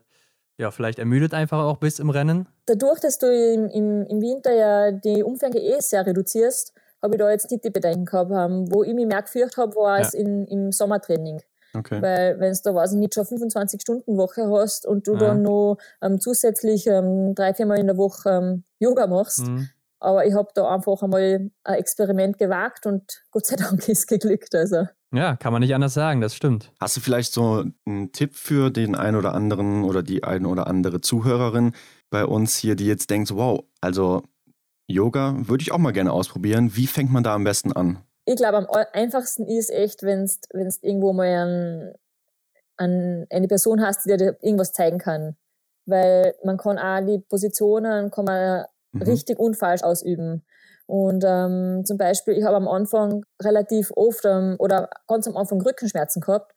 ja vielleicht ermüdet einfach auch bist im Rennen? Dadurch, dass du im, im, im Winter ja die Umfänge eh sehr reduzierst, habe ich da jetzt nicht die Bedenken gehabt. Um, wo ich mich mehr gefürchtet habe, war es ja. in, im Sommertraining. Okay. Weil wenn du da, weiß ich nicht, schon 25 Stunden Woche hast und du ja. dann noch ähm, zusätzlich ähm, drei, viermal in der Woche ähm, Yoga machst, mhm. Aber ich habe da einfach einmal ein Experiment gewagt und Gott sei Dank (laughs) ist es geglückt. Also. Ja, kann man nicht anders sagen, das stimmt. Hast du vielleicht so einen Tipp für den einen oder anderen oder die eine oder andere Zuhörerin bei uns hier, die jetzt denkt, wow, also Yoga würde ich auch mal gerne ausprobieren. Wie fängt man da am besten an? Ich glaube, am einfachsten ist echt, wenn du irgendwo mal an, an eine Person hast, die dir irgendwas zeigen kann. Weil man kann auch die Positionen, kann man mhm. richtig und falsch ausüben. Und ähm, zum Beispiel, ich habe am Anfang relativ oft ähm, oder ganz am Anfang Rückenschmerzen gehabt,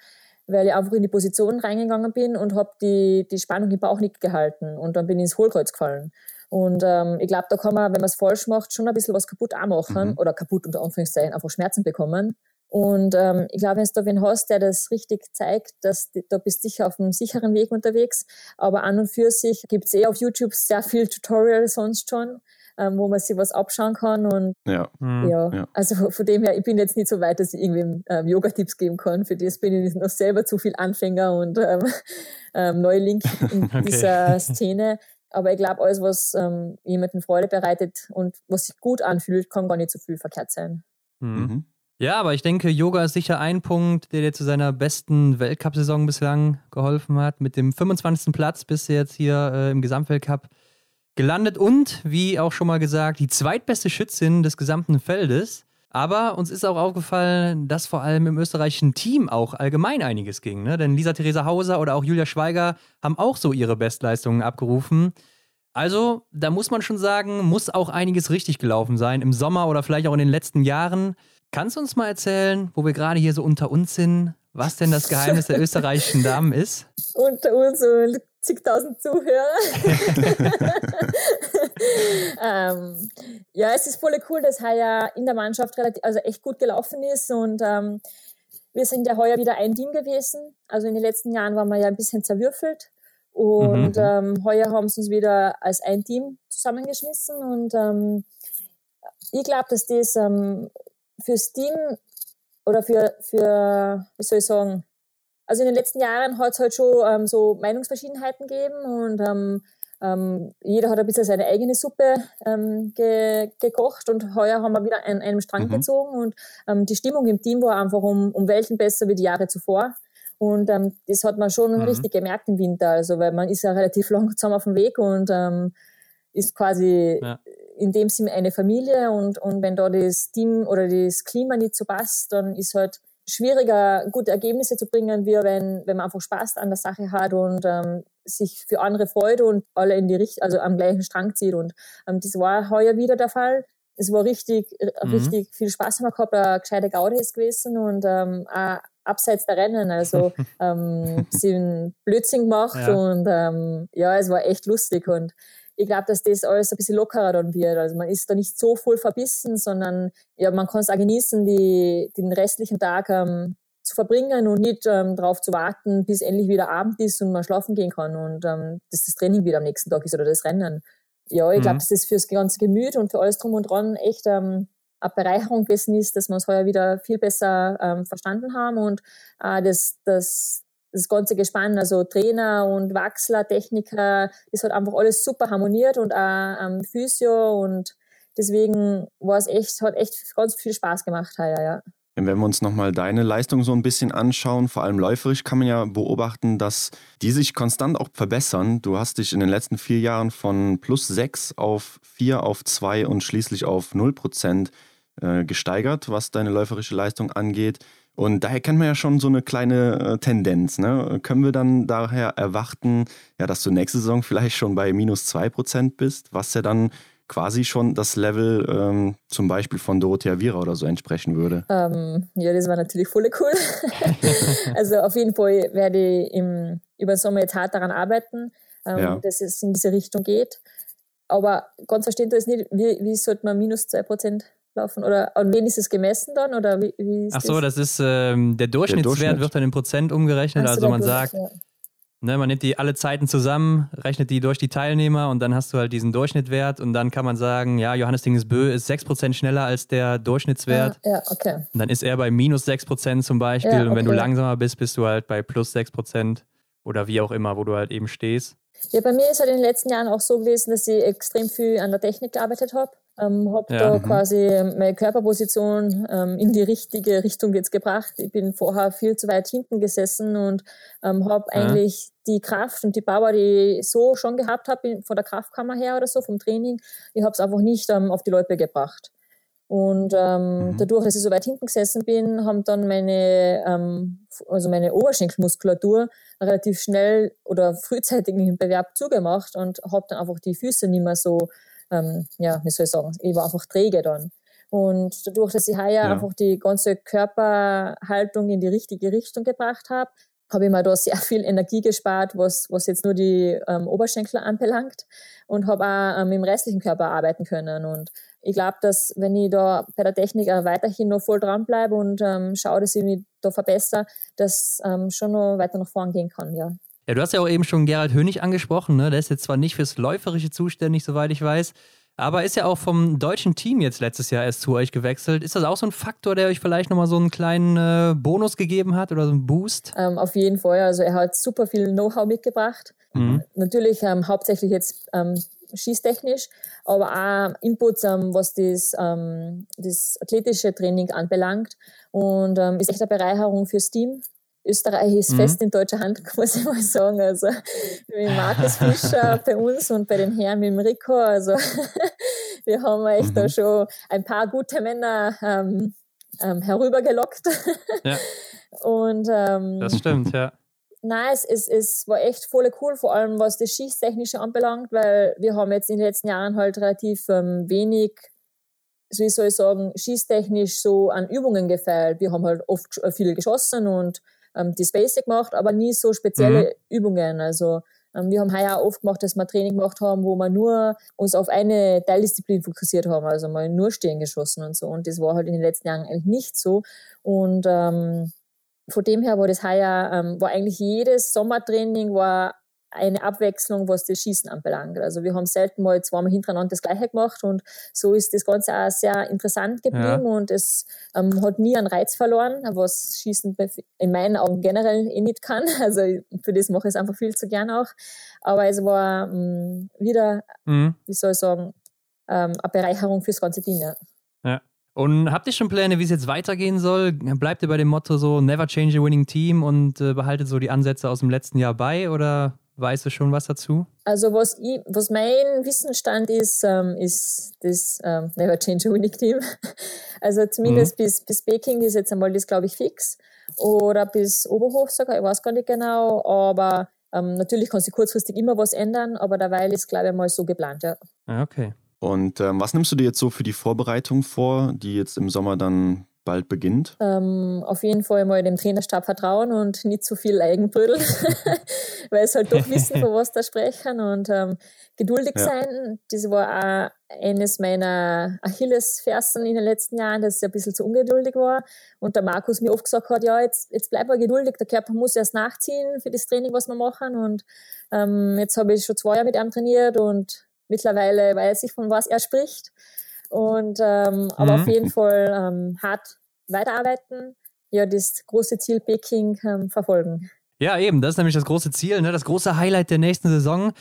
weil ich einfach in die Position reingegangen bin und habe die, die Spannung im Bauch nicht gehalten. Und dann bin ich ins Hohlkreuz gefallen. Und ähm, ich glaube, da kann man, wenn man es falsch macht, schon ein bisschen was kaputt auch machen. Mhm. Oder kaputt unter Anführungszeichen, einfach Schmerzen bekommen. Und ähm, ich glaube, wenn du da wen hast, der das richtig zeigt, dass da bist du sicher auf einem sicheren Weg unterwegs. Aber an und für sich gibt's eh auf YouTube sehr viel Tutorials sonst schon, ähm, wo man sich was abschauen kann. Und ja. Mhm. ja. ja, also (laughs) von dem her, ich bin jetzt nicht so weit, dass ich irgendwie ähm, Yoga-Tipps geben kann. Für das bin ich noch selber zu viel Anfänger und ähm, (laughs) ähm, Neuling in (laughs) okay. dieser Szene. Aber ich glaube, alles, was ähm, jemandem Freude bereitet und was sich gut anfühlt, kann gar nicht so viel verkehrt sein. Mhm. Ja, aber ich denke, Yoga ist sicher ein Punkt, der dir zu seiner besten Weltcup-Saison bislang geholfen hat. Mit dem 25. Platz bist du jetzt hier äh, im Gesamtweltcup gelandet und, wie auch schon mal gesagt, die zweitbeste Schützin des gesamten Feldes. Aber uns ist auch aufgefallen, dass vor allem im österreichischen Team auch allgemein einiges ging. Ne? Denn Lisa Theresa Hauser oder auch Julia Schweiger haben auch so ihre Bestleistungen abgerufen. Also, da muss man schon sagen, muss auch einiges richtig gelaufen sein im Sommer oder vielleicht auch in den letzten Jahren. Kannst du uns mal erzählen, wo wir gerade hier so unter uns sind, was denn das Geheimnis der (laughs) österreichischen Damen ist? Unter uns und zigtausend Zuhörer. (laughs) ähm, ja, es ist voll cool, dass heuer in der Mannschaft relativ, also echt gut gelaufen ist und ähm, wir sind ja heuer wieder ein Team gewesen. Also in den letzten Jahren waren wir ja ein bisschen zerwürfelt und mhm. ähm, heuer haben sie uns wieder als ein Team zusammengeschmissen und ähm, ich glaube, dass das ähm, fürs Team oder für, für, wie soll ich sagen, also in den letzten Jahren hat es halt schon ähm, so Meinungsverschiedenheiten gegeben und ähm, ähm, jeder hat ein bisschen seine eigene Suppe ähm, ge gekocht und heuer haben wir wieder an einem Strang mhm. gezogen und ähm, die Stimmung im Team war einfach um, um Welten besser wie die Jahre zuvor. Und ähm, das hat man schon mhm. richtig gemerkt im Winter, also weil man ist ja relativ (laughs) langsam auf dem Weg und ist quasi ja in dem Sinne eine Familie und, und wenn da das Team oder das Klima nicht so passt, dann ist halt schwieriger, gute Ergebnisse zu bringen, wie wenn, wenn man einfach Spaß an der Sache hat und ähm, sich für andere freut und alle in die Richtung, also am gleichen Strang zieht. Und ähm, das war heuer wieder der Fall. Es war richtig, mhm. richtig viel Spaß haben wir gehabt, eine gescheite Gaude ist gewesen und ähm, auch abseits der Rennen. Also (laughs) ähm, sind Blödsinn gemacht ja. und ähm, ja, es war echt lustig und ich glaube, dass das alles ein bisschen lockerer dann wird. Also man ist da nicht so voll verbissen, sondern ja, man kann es auch genießen, die, den restlichen Tag ähm, zu verbringen und nicht ähm, darauf zu warten, bis endlich wieder Abend ist und man schlafen gehen kann und ähm, dass das Training wieder am nächsten Tag ist oder das Rennen. Ja, ich mhm. glaube, dass das fürs ganze Gemüt und für alles drum und dran echt ähm, eine Bereicherung gewesen ist, dass wir es heuer wieder viel besser ähm, verstanden haben und äh, das, das, das ganze Gespann, also Trainer und Wachsler, Techniker, das hat einfach alles super harmoniert und auch ähm, Physio und deswegen war es echt, hat echt ganz viel Spaß gemacht heuer, ja. Wenn wir uns nochmal deine Leistung so ein bisschen anschauen, vor allem läuferisch, kann man ja beobachten, dass die sich konstant auch verbessern. Du hast dich in den letzten vier Jahren von plus sechs auf vier auf zwei und schließlich auf null Prozent äh, gesteigert, was deine läuferische Leistung angeht. Und daher kennen wir ja schon so eine kleine äh, Tendenz. Ne? Können wir dann daher erwarten, ja, dass du nächste Saison vielleicht schon bei minus 2% bist, was ja dann quasi schon das Level ähm, zum Beispiel von Dorothea Viera oder so entsprechen würde? Ähm, ja, das war natürlich voll cool. (laughs) also auf jeden Fall werde ich im, über den Sommer jetzt hart daran arbeiten, ähm, ja. dass es in diese Richtung geht. Aber ganz verstehen du es nicht, wie, wie sollte man minus 2% laufen? Oder an wen ist es gemessen dann? Oder wie, wie ist Ach so, das, das ist ähm, der Durchschnittswert der Durchschnitt. wird dann in Prozent umgerechnet. So, also man sagt, ja. ne, man nimmt die alle Zeiten zusammen, rechnet die durch die Teilnehmer und dann hast du halt diesen Durchschnittwert und dann kann man sagen, ja, Johannes Dingesbö ist 6% schneller als der Durchschnittswert. Ja, ja okay. Und dann ist er bei minus 6% zum Beispiel ja, okay. und wenn du langsamer bist, bist du halt bei plus 6% oder wie auch immer, wo du halt eben stehst. Ja, bei mir ist halt in den letzten Jahren auch so gewesen, dass ich extrem viel an der Technik gearbeitet habe. Ähm, habe ja, da mhm. quasi meine Körperposition ähm, in die richtige Richtung jetzt gebracht. Ich bin vorher viel zu weit hinten gesessen und ähm, habe ja. eigentlich die Kraft und die Power, die ich so schon gehabt habe von der Kraftkammer her oder so, vom Training, ich habe es einfach nicht ähm, auf die Leute gebracht. Und ähm, mhm. dadurch, dass ich so weit hinten gesessen bin, haben dann meine, ähm, also meine Oberschenkelmuskulatur relativ schnell oder frühzeitig im Bewerb zugemacht und habe dann einfach die Füße nicht mehr so, ähm, ja, wie soll ich sagen, ich war einfach träge dann. Und dadurch, dass ich heuer ja. einfach die ganze Körperhaltung in die richtige Richtung gebracht habe, habe ich mir da sehr viel Energie gespart, was, was jetzt nur die ähm, Oberschenkel anbelangt und habe auch ähm, im restlichen Körper arbeiten können. Und ich glaube, dass wenn ich da bei der Technik auch weiterhin noch voll dranbleibe und ähm, schaue, dass ich mich da verbessere, dass ähm, schon noch weiter nach vorn gehen kann, ja. Ja, du hast ja auch eben schon Gerald Hönig angesprochen, ne? Der ist jetzt zwar nicht fürs Läuferische zuständig, soweit ich weiß, aber ist ja auch vom deutschen Team jetzt letztes Jahr erst zu euch gewechselt. Ist das auch so ein Faktor, der euch vielleicht nochmal so einen kleinen äh, Bonus gegeben hat oder so einen Boost? Ähm, auf jeden Fall. Also er hat super viel Know-how mitgebracht. Mhm. Natürlich ähm, hauptsächlich jetzt ähm, schießtechnisch, aber auch Inputs, ähm, was das, ähm, das athletische Training anbelangt. Und ähm, ist echt eine Bereicherung fürs Team. Österreich ist mhm. fest in deutscher Hand, (laughs) muss ich mal sagen. Also mit Markus Fischer (laughs) bei uns und bei den Herren mit dem Rico. Also (laughs) wir haben echt mhm. da schon ein paar gute Männer ähm, ähm, herübergelockt. Ja. Und ähm, das stimmt, ja nein, es, es, es war echt voll cool, vor allem was das Schießtechnische anbelangt, weil wir haben jetzt in den letzten Jahren halt relativ ähm, wenig, wie soll ich sagen, schießtechnisch so an Übungen gefeilt. Wir haben halt oft äh, viel geschossen und ähm, das Basic gemacht, aber nie so spezielle mhm. Übungen. Also ähm, wir haben heuer oft gemacht, dass wir Training gemacht haben, wo wir nur uns auf eine Teildisziplin fokussiert haben, also mal nur stehen geschossen und so. Und das war halt in den letzten Jahren eigentlich nicht so. Und ähm, von dem her war das heuer, ähm, war eigentlich jedes Sommertraining war eine Abwechslung, was das Schießen anbelangt. Also wir haben selten mal zweimal hintereinander das Gleiche gemacht und so ist das Ganze auch sehr interessant geblieben ja. und es ähm, hat nie einen Reiz verloren, was Schießen in meinen Augen generell eh nicht kann. (laughs) Also für das mache ich es einfach viel zu gern auch. Aber es war ähm, wieder, mhm. wie soll ich sagen, ähm, eine Bereicherung fürs ganze Team. Ja. ja. Und habt ihr schon Pläne, wie es jetzt weitergehen soll? Bleibt ihr bei dem Motto so Never change a winning team und äh, behaltet so die Ansätze aus dem letzten Jahr bei oder Weißt du schon was dazu? Also was, ich, was mein Wissensstand ist, ähm, ist das ähm, (laughs) Never Change a Winning Team. Also zumindest mhm. bis, bis Peking ist jetzt einmal das, glaube ich, fix. Oder bis Oberhof sogar, ich weiß gar nicht genau. Aber ähm, natürlich kann sich kurzfristig immer was ändern, aber derweil ist, glaube ich, mal so geplant, ja. Ah, okay. Und ähm, was nimmst du dir jetzt so für die Vorbereitung vor, die jetzt im Sommer dann bald beginnt? Ähm, auf jeden Fall mal dem Trainerstab vertrauen und nicht zu viel Eigenbrödeln, (laughs) weil es halt doch wissen, von was da sprechen und ähm, geduldig ja. sein. Das war auch eines meiner Achillesfersen in den letzten Jahren, dass ich ein bisschen zu ungeduldig war und der Markus mir oft gesagt hat, ja, jetzt, jetzt bleib mal geduldig, der Körper muss erst nachziehen für das Training, was wir machen und ähm, jetzt habe ich schon zwei Jahre mit ihm trainiert und mittlerweile weiß ich, von was er spricht. Und ähm, aber mhm. auf jeden Fall ähm, hart weiterarbeiten, ja, das große Ziel Peking ähm, verfolgen. Ja, eben, das ist nämlich das große Ziel, ne? das große Highlight der nächsten Saison.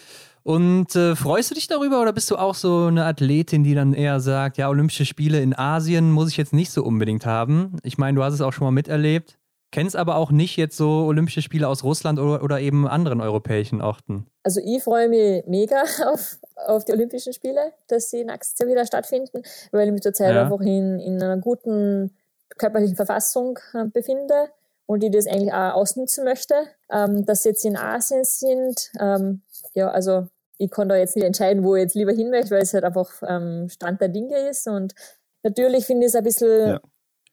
Und äh, freust du dich darüber oder bist du auch so eine Athletin, die dann eher sagt, ja, Olympische Spiele in Asien muss ich jetzt nicht so unbedingt haben? Ich meine, du hast es auch schon mal miterlebt, kennst aber auch nicht jetzt so Olympische Spiele aus Russland oder, oder eben anderen europäischen Orten. Also ich freue mich mega (laughs) auf, auf die Olympischen Spiele, dass sie nächstes Jahr wieder stattfinden, weil ich mich zurzeit ja. einfach in, in einer guten körperlichen Verfassung äh, befinde und ich das eigentlich auch ausnutzen möchte. Ähm, dass sie jetzt in Asien sind, ähm, ja, also ich kann da jetzt nicht entscheiden, wo ich jetzt lieber hin möchte, weil es halt einfach ähm, Stand der Dinge ist. Und natürlich finde ich es ein bisschen, ja.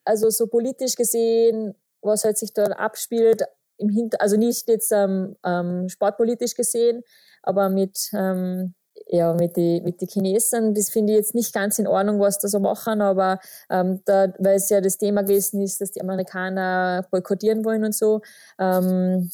also so politisch gesehen, was halt sich dort abspielt, im Hinter also nicht jetzt ähm, ähm, sportpolitisch gesehen, aber mit ähm, ja, mit den mit die Chinesen, das finde ich jetzt nicht ganz in Ordnung, was da so machen, aber ähm, da, weil es ja das Thema gewesen ist, dass die Amerikaner boykottieren wollen und so. Ähm,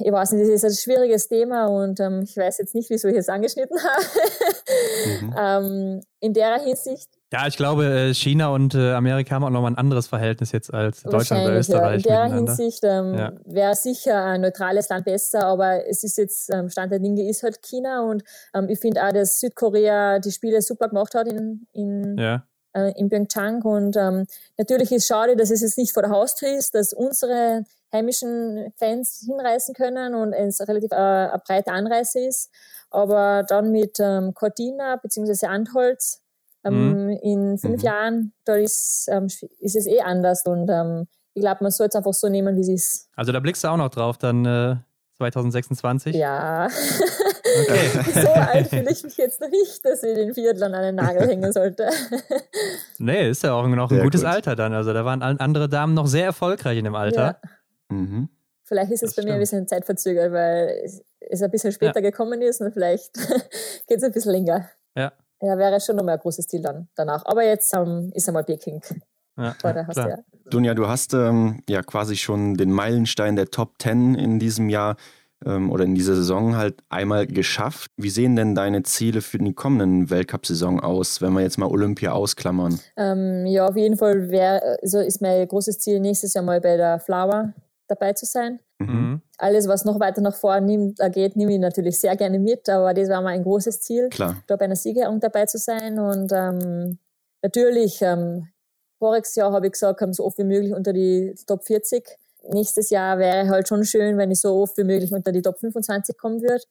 ich weiß nicht, das ist ein schwieriges Thema und ähm, ich weiß jetzt nicht, wieso ich es angeschnitten (laughs) habe. mhm. ähm, in der Hinsicht ja, ich glaube, äh, China und äh, Amerika haben auch nochmal ein anderes Verhältnis jetzt als Deutschland oder Österreich. Ja. In der Hinsicht ähm, ja. wäre sicher ein neutrales Land besser, aber es ist jetzt, ähm, Stand der Dinge ist halt China und ähm, ich finde auch, dass Südkorea die Spiele super gemacht hat in, in, ja. äh, in Pyeongchang und ähm, natürlich ist es schade, dass es jetzt nicht vor der Haustür ist, dass unsere heimischen Fans hinreisen können und es relativ äh, eine breite Anreise ist, aber dann mit ähm, Cortina bzw. Antholz ähm, mhm. In fünf mhm. Jahren, da ist, ähm, ist es eh anders und ähm, ich glaube, man soll es einfach so nehmen, wie es ist. Also da blickst du auch noch drauf, dann äh, 2026? Ja. Okay. (laughs) so alt fühle ich mich jetzt noch nicht, dass ich den Viertlern an den Nagel hängen sollte. nee, ist ja auch noch ein sehr gutes gut. Alter dann. Also da waren andere Damen noch sehr erfolgreich in dem Alter. Ja. Mhm. Vielleicht ist es das bei stimmt. mir ein bisschen zeitverzögert, weil es ein bisschen später ja. gekommen ist und vielleicht (laughs) geht es ein bisschen länger. Ja. Ja, wäre schon nochmal ein großes Ziel dann danach. Aber jetzt ähm, ist einmal Peking. Ja, ja, klar. Dunja, du hast ähm, ja quasi schon den Meilenstein der Top 10 in diesem Jahr ähm, oder in dieser Saison halt einmal geschafft. Wie sehen denn deine Ziele für die kommenden Weltcup-Saison aus, wenn wir jetzt mal Olympia ausklammern? Ähm, ja, auf jeden Fall wär, also ist mein großes Ziel, nächstes Jahr mal bei der Flower dabei zu sein. Mhm. Alles, was noch weiter nach vorne geht, nehme ich natürlich sehr gerne mit, aber das war mal ein großes Ziel, Klar. da bei einer Siegerung dabei zu sein. Und ähm, natürlich, ähm, voriges Jahr habe ich gesagt, so oft wie möglich unter die Top 40. Nächstes Jahr wäre halt schon schön, wenn ich so oft wie möglich unter die Top 25 kommen würde.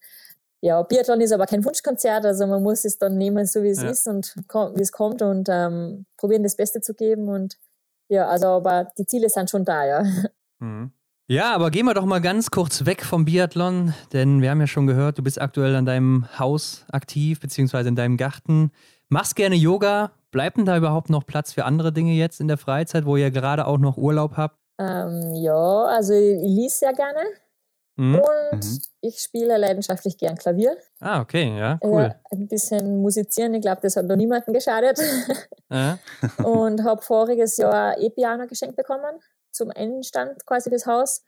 Ja, Biathlon ist aber kein Wunschkonzert, also man muss es dann nehmen, so wie es ja. ist und wie es kommt und ähm, probieren, das Beste zu geben. Und ja, also aber die Ziele sind schon da, ja. Mhm. Ja, aber gehen wir doch mal ganz kurz weg vom Biathlon, denn wir haben ja schon gehört, du bist aktuell an deinem Haus aktiv, beziehungsweise in deinem Garten. Machst gerne Yoga. Bleibt denn da überhaupt noch Platz für andere Dinge jetzt in der Freizeit, wo ihr gerade auch noch Urlaub habt? Ähm, ja, also ich lese sehr gerne. Mhm. Und mhm. ich spiele leidenschaftlich gern Klavier. Ah, okay, ja, cool. Äh, ein bisschen musizieren, ich glaube, das hat noch niemandem geschadet. Ja. (laughs) und habe voriges Jahr E-Piano geschenkt bekommen zum Einstand quasi das Haus.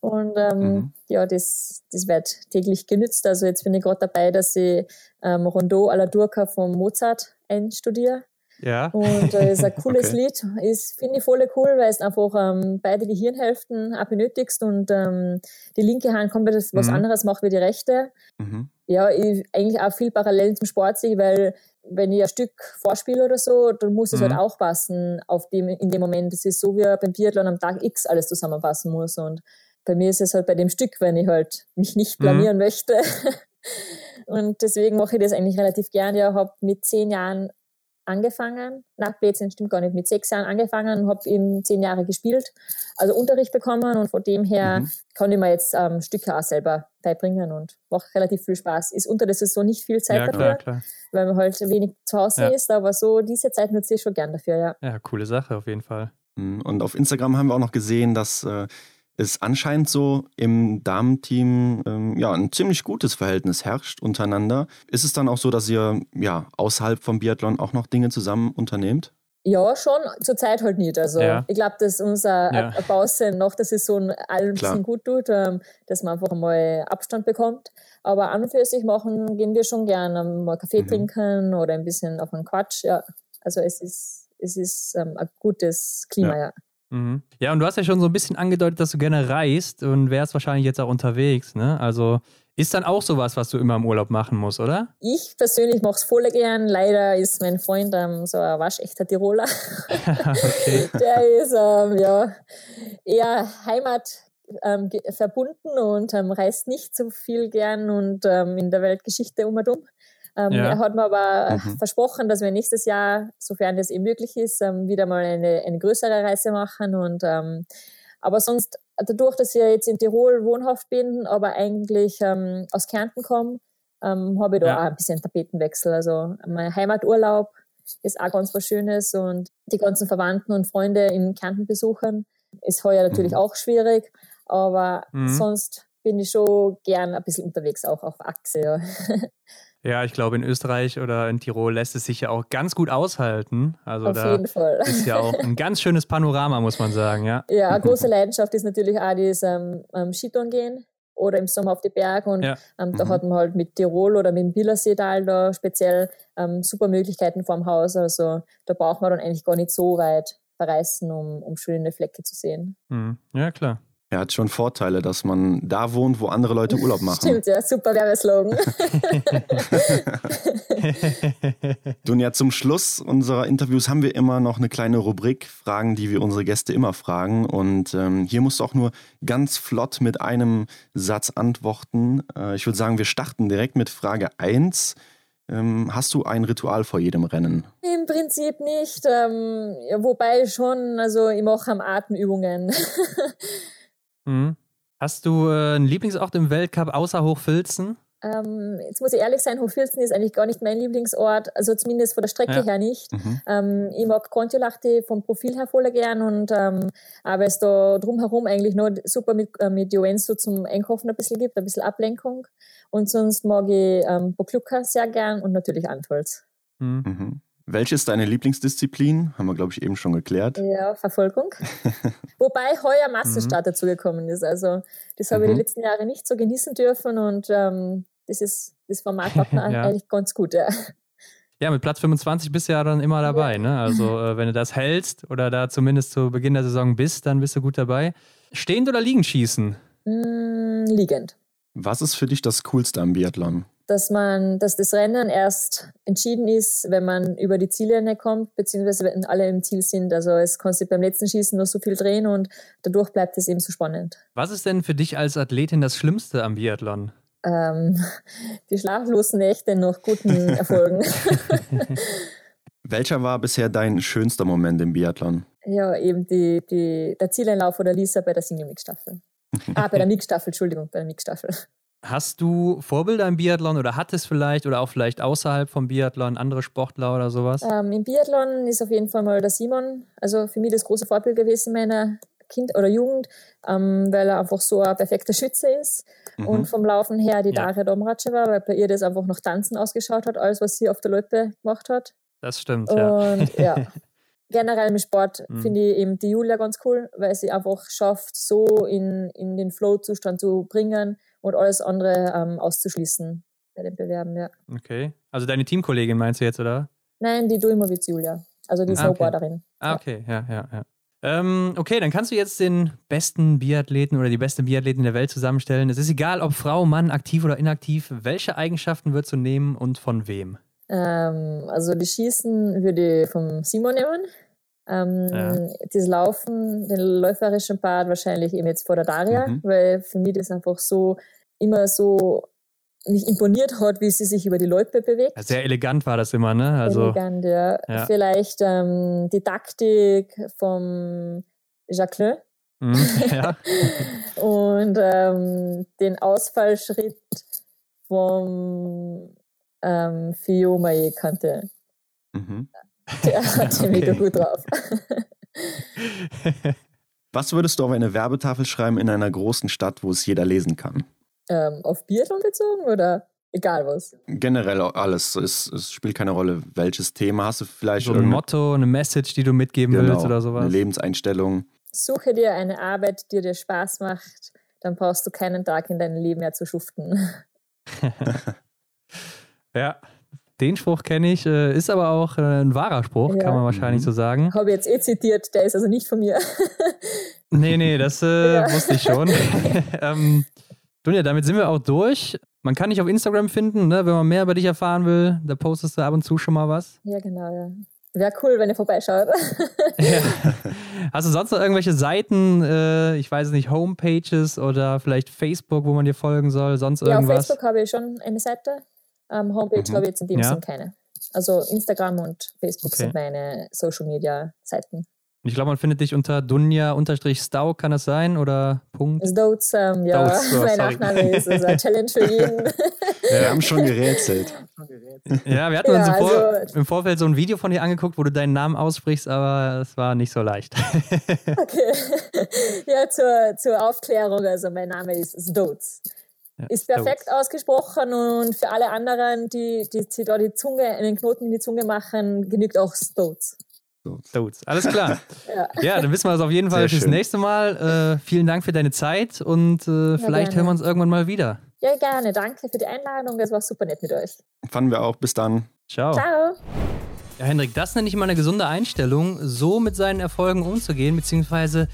Und ähm, mhm. ja, das, das wird täglich genützt. Also jetzt bin ich gerade dabei, dass ich ähm, Rondeau alla Durca von Mozart einstudiere. Ja. Und äh, ist ein (laughs) cooles okay. Lied. Ist, finde ich voll cool, weil es einfach ähm, beide Gehirnhälften auch benötigst und ähm, die linke Hand komplett was mhm. anderes macht wie die rechte. Mhm. Ja, ich, eigentlich auch viel parallel zum Sport sehe, weil wenn ich ein Stück vorspiele oder so, dann muss es halt mhm. halt auch passen auf dem, in dem Moment. Das ist so, wie beim Biathlon am Tag X alles zusammenpassen muss. Und bei mir ist es halt bei dem Stück, wenn ich halt mich nicht mhm. blamieren mhm. möchte. (laughs) und deswegen mache ich das eigentlich relativ gern. Ja, habe mit zehn Jahren angefangen. Nach Blödsinn stimmt gar nicht. Mit sechs Jahren angefangen und habe eben zehn Jahre gespielt, also Unterricht bekommen und von dem her mhm. kann ich mir jetzt ähm, Stücke auch selber beibringen und macht relativ viel Spaß. Ist unter der Saison nicht viel Zeit ja, dafür, klar. weil man halt wenig zu Hause ja. ist, aber so diese Zeit nutze ich schon gern dafür, ja. Ja, coole Sache auf jeden Fall. Mhm. Und auf Instagram haben wir auch noch gesehen, dass äh, es anscheinend so im Damenteam ähm, ja ein ziemlich gutes Verhältnis herrscht untereinander. Ist es dann auch so, dass ihr ja außerhalb vom Biathlon auch noch Dinge zusammen unternehmt? Ja, schon, zurzeit halt nicht. Also ja. ich glaube, dass unser ja. Bausen nach der Saison allen ein bisschen gut tut, ähm, dass man einfach mal Abstand bekommt. Aber an und für sich machen, gehen wir schon gerne mal Kaffee mhm. trinken oder ein bisschen auf einen Quatsch. Ja, also es ist, es ist ähm, ein gutes Klima, ja. ja. Mhm. Ja, und du hast ja schon so ein bisschen angedeutet, dass du gerne reist und wärst wahrscheinlich jetzt auch unterwegs, ne? Also ist dann auch sowas, was du immer im Urlaub machen musst, oder? Ich persönlich mache es voll gern. Leider ist mein Freund ähm, so ein waschechter Tiroler. (laughs) okay. (laughs) Der ist ähm, ja eher Heimat ähm, verbunden und ähm, reist nicht so viel gern und ähm, in der Weltgeschichte um und um. Ähm, ja. Er hat mir aber mhm. versprochen, dass wir nächstes Jahr, sofern das eben möglich ist, ähm, wieder mal eine, eine größere Reise machen. Und ähm, aber sonst, dadurch, dass ich jetzt in Tirol wohnhaft bin, aber eigentlich ähm, aus Kärnten komme, ähm, habe ich da ja. auch ein bisschen Tapetenwechsel. Also mein Heimaturlaub ist auch ganz was Schönes und die ganzen Verwandten und Freunde in Kärnten besuchen ist heuer natürlich mhm. auch schwierig, aber mhm. sonst bin ich schon gern ein bisschen unterwegs, auch auf Achse. Ja. (laughs) Ja, ich glaube, in Österreich oder in Tirol lässt es sich ja auch ganz gut aushalten. Also Auf da jeden Fall. ist ja auch ein ganz schönes Panorama, muss man sagen, ja. Ja, eine große Leidenschaft ist natürlich auch das ähm, Skitouren gehen oder im Sommer auf die Berge. Und ja. ähm, da mhm. hat man halt mit Tirol oder mit dem Billerseetal da speziell ähm, super Möglichkeiten vorm Haus. Also da braucht man dann eigentlich gar nicht so weit verreisen, um, um schöne Flecke zu sehen. Mhm. Ja, klar. Er hat schon Vorteile, dass man da wohnt, wo andere Leute Urlaub machen. Stimmt, ja, super Werbeslogan. (laughs) Dunja, zum Schluss unserer Interviews haben wir immer noch eine kleine Rubrik, Fragen, die wir unsere Gäste immer fragen. Und ähm, hier musst du auch nur ganz flott mit einem Satz antworten. Äh, ich würde sagen, wir starten direkt mit Frage 1. Ähm, hast du ein Ritual vor jedem Rennen? Im Prinzip nicht, ähm, ja, wobei schon, also ich mache am Atemübungen. (laughs) Mhm. Hast du äh, einen Lieblingsort im Weltcup außer Hochfilzen? Ähm, jetzt muss ich ehrlich sein, Hochfilzen ist eigentlich gar nicht mein Lieblingsort, also zumindest von der Strecke ja. her nicht. Mhm. Ähm, ich mag Kontiolahti vom Profil her voll gern und ähm, aber es da drumherum eigentlich nur super mit, äh, mit Joenzo zum Einkaufen ein bisschen gibt, ein bisschen Ablenkung. Und sonst mag ich ähm, Bokluka sehr gern und natürlich Antholz. Mhm. Mhm. Welche ist deine Lieblingsdisziplin? Haben wir, glaube ich, eben schon geklärt. Ja, Verfolgung. (laughs) Wobei heuer Massenstart mhm. dazugekommen ist. Also, das habe mhm. ich die letzten Jahre nicht so genießen dürfen und ähm, das ist das Format macht (laughs) mir ja. eigentlich ganz gut. Ja. ja, mit Platz 25 bist du ja dann immer dabei. Ja. Ne? Also, (laughs) äh, wenn du das hältst oder da zumindest zu Beginn der Saison bist, dann bist du gut dabei. Stehend oder liegend schießen? Mm, liegend. Was ist für dich das Coolste am Biathlon? Dass man, dass das Rennen erst entschieden ist, wenn man über die Ziellinie kommt, beziehungsweise wenn alle im Ziel sind. Also es kann sich beim letzten Schießen noch so viel drehen und dadurch bleibt es eben so spannend. Was ist denn für dich als Athletin das Schlimmste am Biathlon? Ähm, (laughs) die schlaflosen Nächte nach guten (laughs) Erfolgen. (laughs) Welcher war bisher dein schönster Moment im Biathlon? Ja, eben die, die, der Zieleinlauf oder Lisa bei der Single-Mix-Staffel. ah, bei der Mix-Staffel, Entschuldigung, bei der Mix-Staffel. Hast du Vorbilder im Biathlon oder hattest vielleicht oder auch vielleicht außerhalb vom Biathlon andere Sportler oder sowas? Ähm, Im Biathlon ist auf jeden Fall mal der Simon, also für mich das große Vorbild gewesen meiner Kind oder Jugend, ähm, weil er einfach so ein perfekter Schütze ist. Mhm. Und vom Laufen her die ja. Daria Domracheva, weil bei ihr das einfach noch Tanzen ausgeschaut hat, alles, was sie auf der Loipe gemacht hat. Das stimmt, Und, ja. ja. (laughs) Generell im Sport mhm. finde ich eben die Julia ganz cool, weil sie einfach schafft, so in, in den Flow-Zustand zu bringen und alles andere ähm, auszuschließen bei den Bewerben, ja. Okay. Also deine Teamkollegin meinst du jetzt, oder? Nein, die Dulmovic Julia. Also die ah, Snowboarderin. Ah, okay, ja, ja, ja. Ähm, okay, dann kannst du jetzt den besten Biathleten oder die beste Biathletin der Welt zusammenstellen. Es ist egal, ob Frau, Mann, aktiv oder inaktiv. Welche Eigenschaften würdest du nehmen und von wem? Ähm, also die Schießen würde ich vom Simon nehmen. Ähm, ja. Das Laufen, den läuferischen Part wahrscheinlich eben jetzt vor der Daria, mhm. weil für mich das einfach so immer so mich imponiert hat, wie sie sich über die Leute bewegt. Sehr elegant war das immer, ne? Also, elegant, ja. ja. Vielleicht ähm, die Taktik vom Jacqueline. Mhm, ja. (laughs) Und ähm, den Ausfallschritt vom ähm, Fiumae kannte. Mhm. Der hatte (laughs) okay. mega gut drauf. (laughs) Was würdest du auf eine Werbetafel schreiben in einer großen Stadt, wo es jeder lesen kann? Ähm, auf Biathlon bezogen oder egal was? Generell alles. Es, es, spielt keine Rolle, welches Thema. Hast du vielleicht so ein Motto, eine Message, die du mitgeben genau, willst oder sowas? Eine Lebenseinstellung. Suche dir eine Arbeit, die dir Spaß macht, dann brauchst du keinen Tag in deinem Leben mehr zu schuften. (laughs) ja, den Spruch kenne ich, äh, ist aber auch äh, ein wahrer Spruch, ja. kann man wahrscheinlich mhm. so sagen. Habe ich jetzt eh zitiert, der ist also nicht von mir. nee, nee, das äh, (laughs) ja. wusste ich schon. (laughs) ähm, Dunja, damit sind wir auch durch. Man kann dich auf Instagram finden, ne, wenn man mehr über dich erfahren will. Da postest du ab und zu schon mal was. Ja, genau, ja. Wäre cool, wenn ihr vorbeischaut. (laughs) ja. (laughs) Hast du sonst noch irgendwelche Seiten, äh, ich weiß nicht, Homepages oder vielleicht Facebook, wo man dir folgen soll, sonst irgendwas? Ja, auf Facebook habe ich schon eine Seite. Ähm, Homepage mhm. habe ich jetzt in dem ja. Sinn keine. Also Instagram und Facebook okay. sind meine Social Media Seiten. Ich glaube, man findet dich unter Dunja-Stau, kann das sein? Oder Punkt? Stoats, ähm, ja, Stoats, oh, mein Nachname ist eine (laughs) Challenge für jeden. Ja, wir haben schon gerätselt. Ja, wir hatten ja, uns im, Vor also, im, Vorfeld so ein Video von dir angeguckt, wo du deinen Namen aussprichst, aber es war nicht so leicht. (laughs) Okay. Ja, zur, zur Aufklärung, also mein Name ist Stoats. Ja, ist perfekt Stoats. ausgesprochen und für alle anderen, die, die, die da die Zunge, einen Knoten in die Zunge machen, genügt auch Stoats. Stoats. Alles klar. (laughs) ja. ja. dann wissen wir das auf jeden Fall Sehr fürs schön. nächste Mal. Äh, vielen Dank für deine Zeit und äh, ja, vielleicht gerne. hören wir uns irgendwann mal wieder. Ja, gerne. Danke für die Einladung. Das war super nett mit euch. Fanden wir auch. Bis dann. Ciao. Ciao. Ja, Hendrik, das nenne ich mal eine gesunde Einstellung, so mit seinen Erfolgen umzugehen, beziehungsweise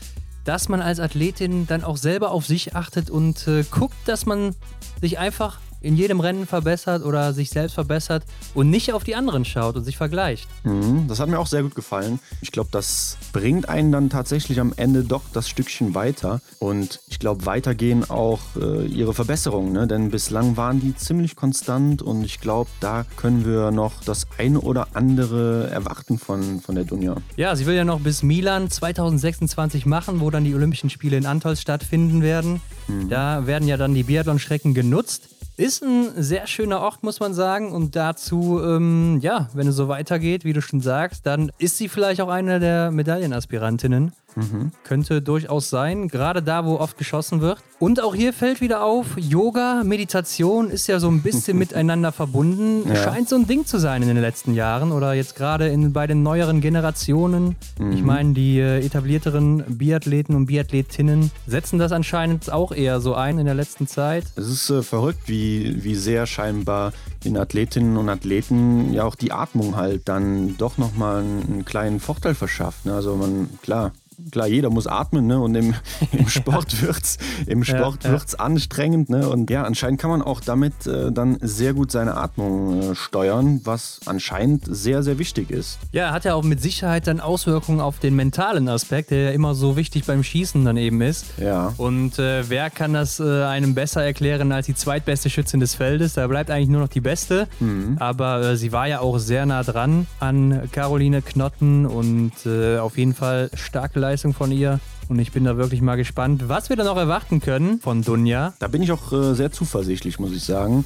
dass man als Athletin dann auch selber auf sich achtet und äh, guckt, dass man sich einfach in jedem Rennen verbessert oder sich selbst verbessert und nicht auf die anderen schaut und sich vergleicht. Mhm, das hat mir auch sehr gut gefallen. Ich glaube, das bringt einen dann tatsächlich am Ende doch das Stückchen weiter. Und ich glaube, weitergehen auch äh, ihre Verbesserungen. Ne? Denn bislang waren die ziemlich konstant und ich glaube, da können wir noch das eine oder andere erwarten von, von der Dunja. Ja, sie will ja noch bis Milan 2026 machen, wo dann die Olympischen Spiele in Antols stattfinden werden. Mhm. Da werden ja dann die Biathlon-Strecken genutzt. Ist ein sehr schöner Ort, muss man sagen. Und dazu, ähm, ja, wenn es so weitergeht, wie du schon sagst, dann ist sie vielleicht auch eine der Medaillenaspirantinnen. Mhm. Könnte durchaus sein, gerade da, wo oft geschossen wird. Und auch hier fällt wieder auf, Yoga, Meditation ist ja so ein bisschen (laughs) miteinander verbunden. Ja. Scheint so ein Ding zu sein in den letzten Jahren oder jetzt gerade in, bei den neueren Generationen. Mhm. Ich meine, die äh, etablierteren Biathleten und Biathletinnen setzen das anscheinend auch eher so ein in der letzten Zeit. Es ist äh, verrückt, wie, wie sehr scheinbar den Athletinnen und Athleten ja auch die Atmung halt dann doch nochmal einen, einen kleinen Vorteil verschafft. Ne? Also man, klar, klar, jeder muss atmen, ne? Und im, (laughs) im Sport wird's, im Sport ja, wird's ja. anstrengend, ne? Und ja, anscheinend kann man auch damit äh, dann sehr gut seine Atmung äh, steuern, was anscheinend sehr, sehr wichtig ist. Ja, hat ja auch mit Sicherheit dann Auswirkungen auf den mentalen Aspekt, der ja immer so wichtig beim Schießen dann eben ist. Ja. Und äh, wer kann das äh, einem besser erklären als die zweitbeste Schützin des Feldes? Da bleibt eigentlich nur noch die beste. Mhm. Aber äh, sie war ja auch sehr nah dran an Caroline Knotten und äh, auf jeden Fall starke Leistung Leistung von ihr. Und ich bin da wirklich mal gespannt, was wir da noch erwarten können von Dunja. Da bin ich auch äh, sehr zuversichtlich, muss ich sagen.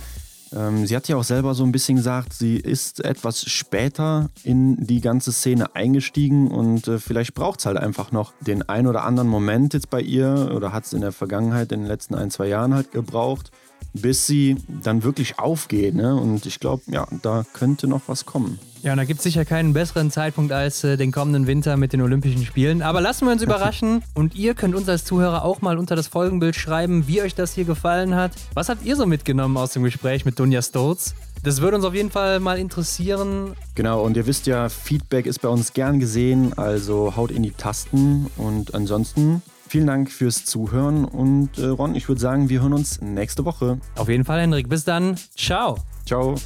Ähm, sie hat ja auch selber so ein bisschen gesagt, sie ist etwas später in die ganze Szene eingestiegen und äh, vielleicht braucht es halt einfach noch den ein oder anderen Moment jetzt bei ihr oder hat es in der Vergangenheit, in den letzten ein, zwei Jahren halt gebraucht, bis sie dann wirklich aufgeht. Ne? Und ich glaube, ja, da könnte noch was kommen. Ja, und da gibt es sicher keinen besseren Zeitpunkt als äh, den kommenden Winter mit den Olympischen Spielen. Aber lassen wir uns überraschen. Und ihr könnt uns als Zuhörer auch mal unter das Folgenbild schreiben, wie euch das hier gefallen hat. Was habt ihr so mitgenommen aus dem Gespräch mit Dunja Stolz? Das würde uns auf jeden Fall mal interessieren. Genau, und ihr wisst ja, Feedback ist bei uns gern gesehen, also haut in die Tasten. Und ansonsten Vielen Dank fürs Zuhören und äh, Ron, ich würde sagen, wir hören uns nächste Woche. Auf jeden Fall, Hendrik. Bis dann. Ciao. Ciao.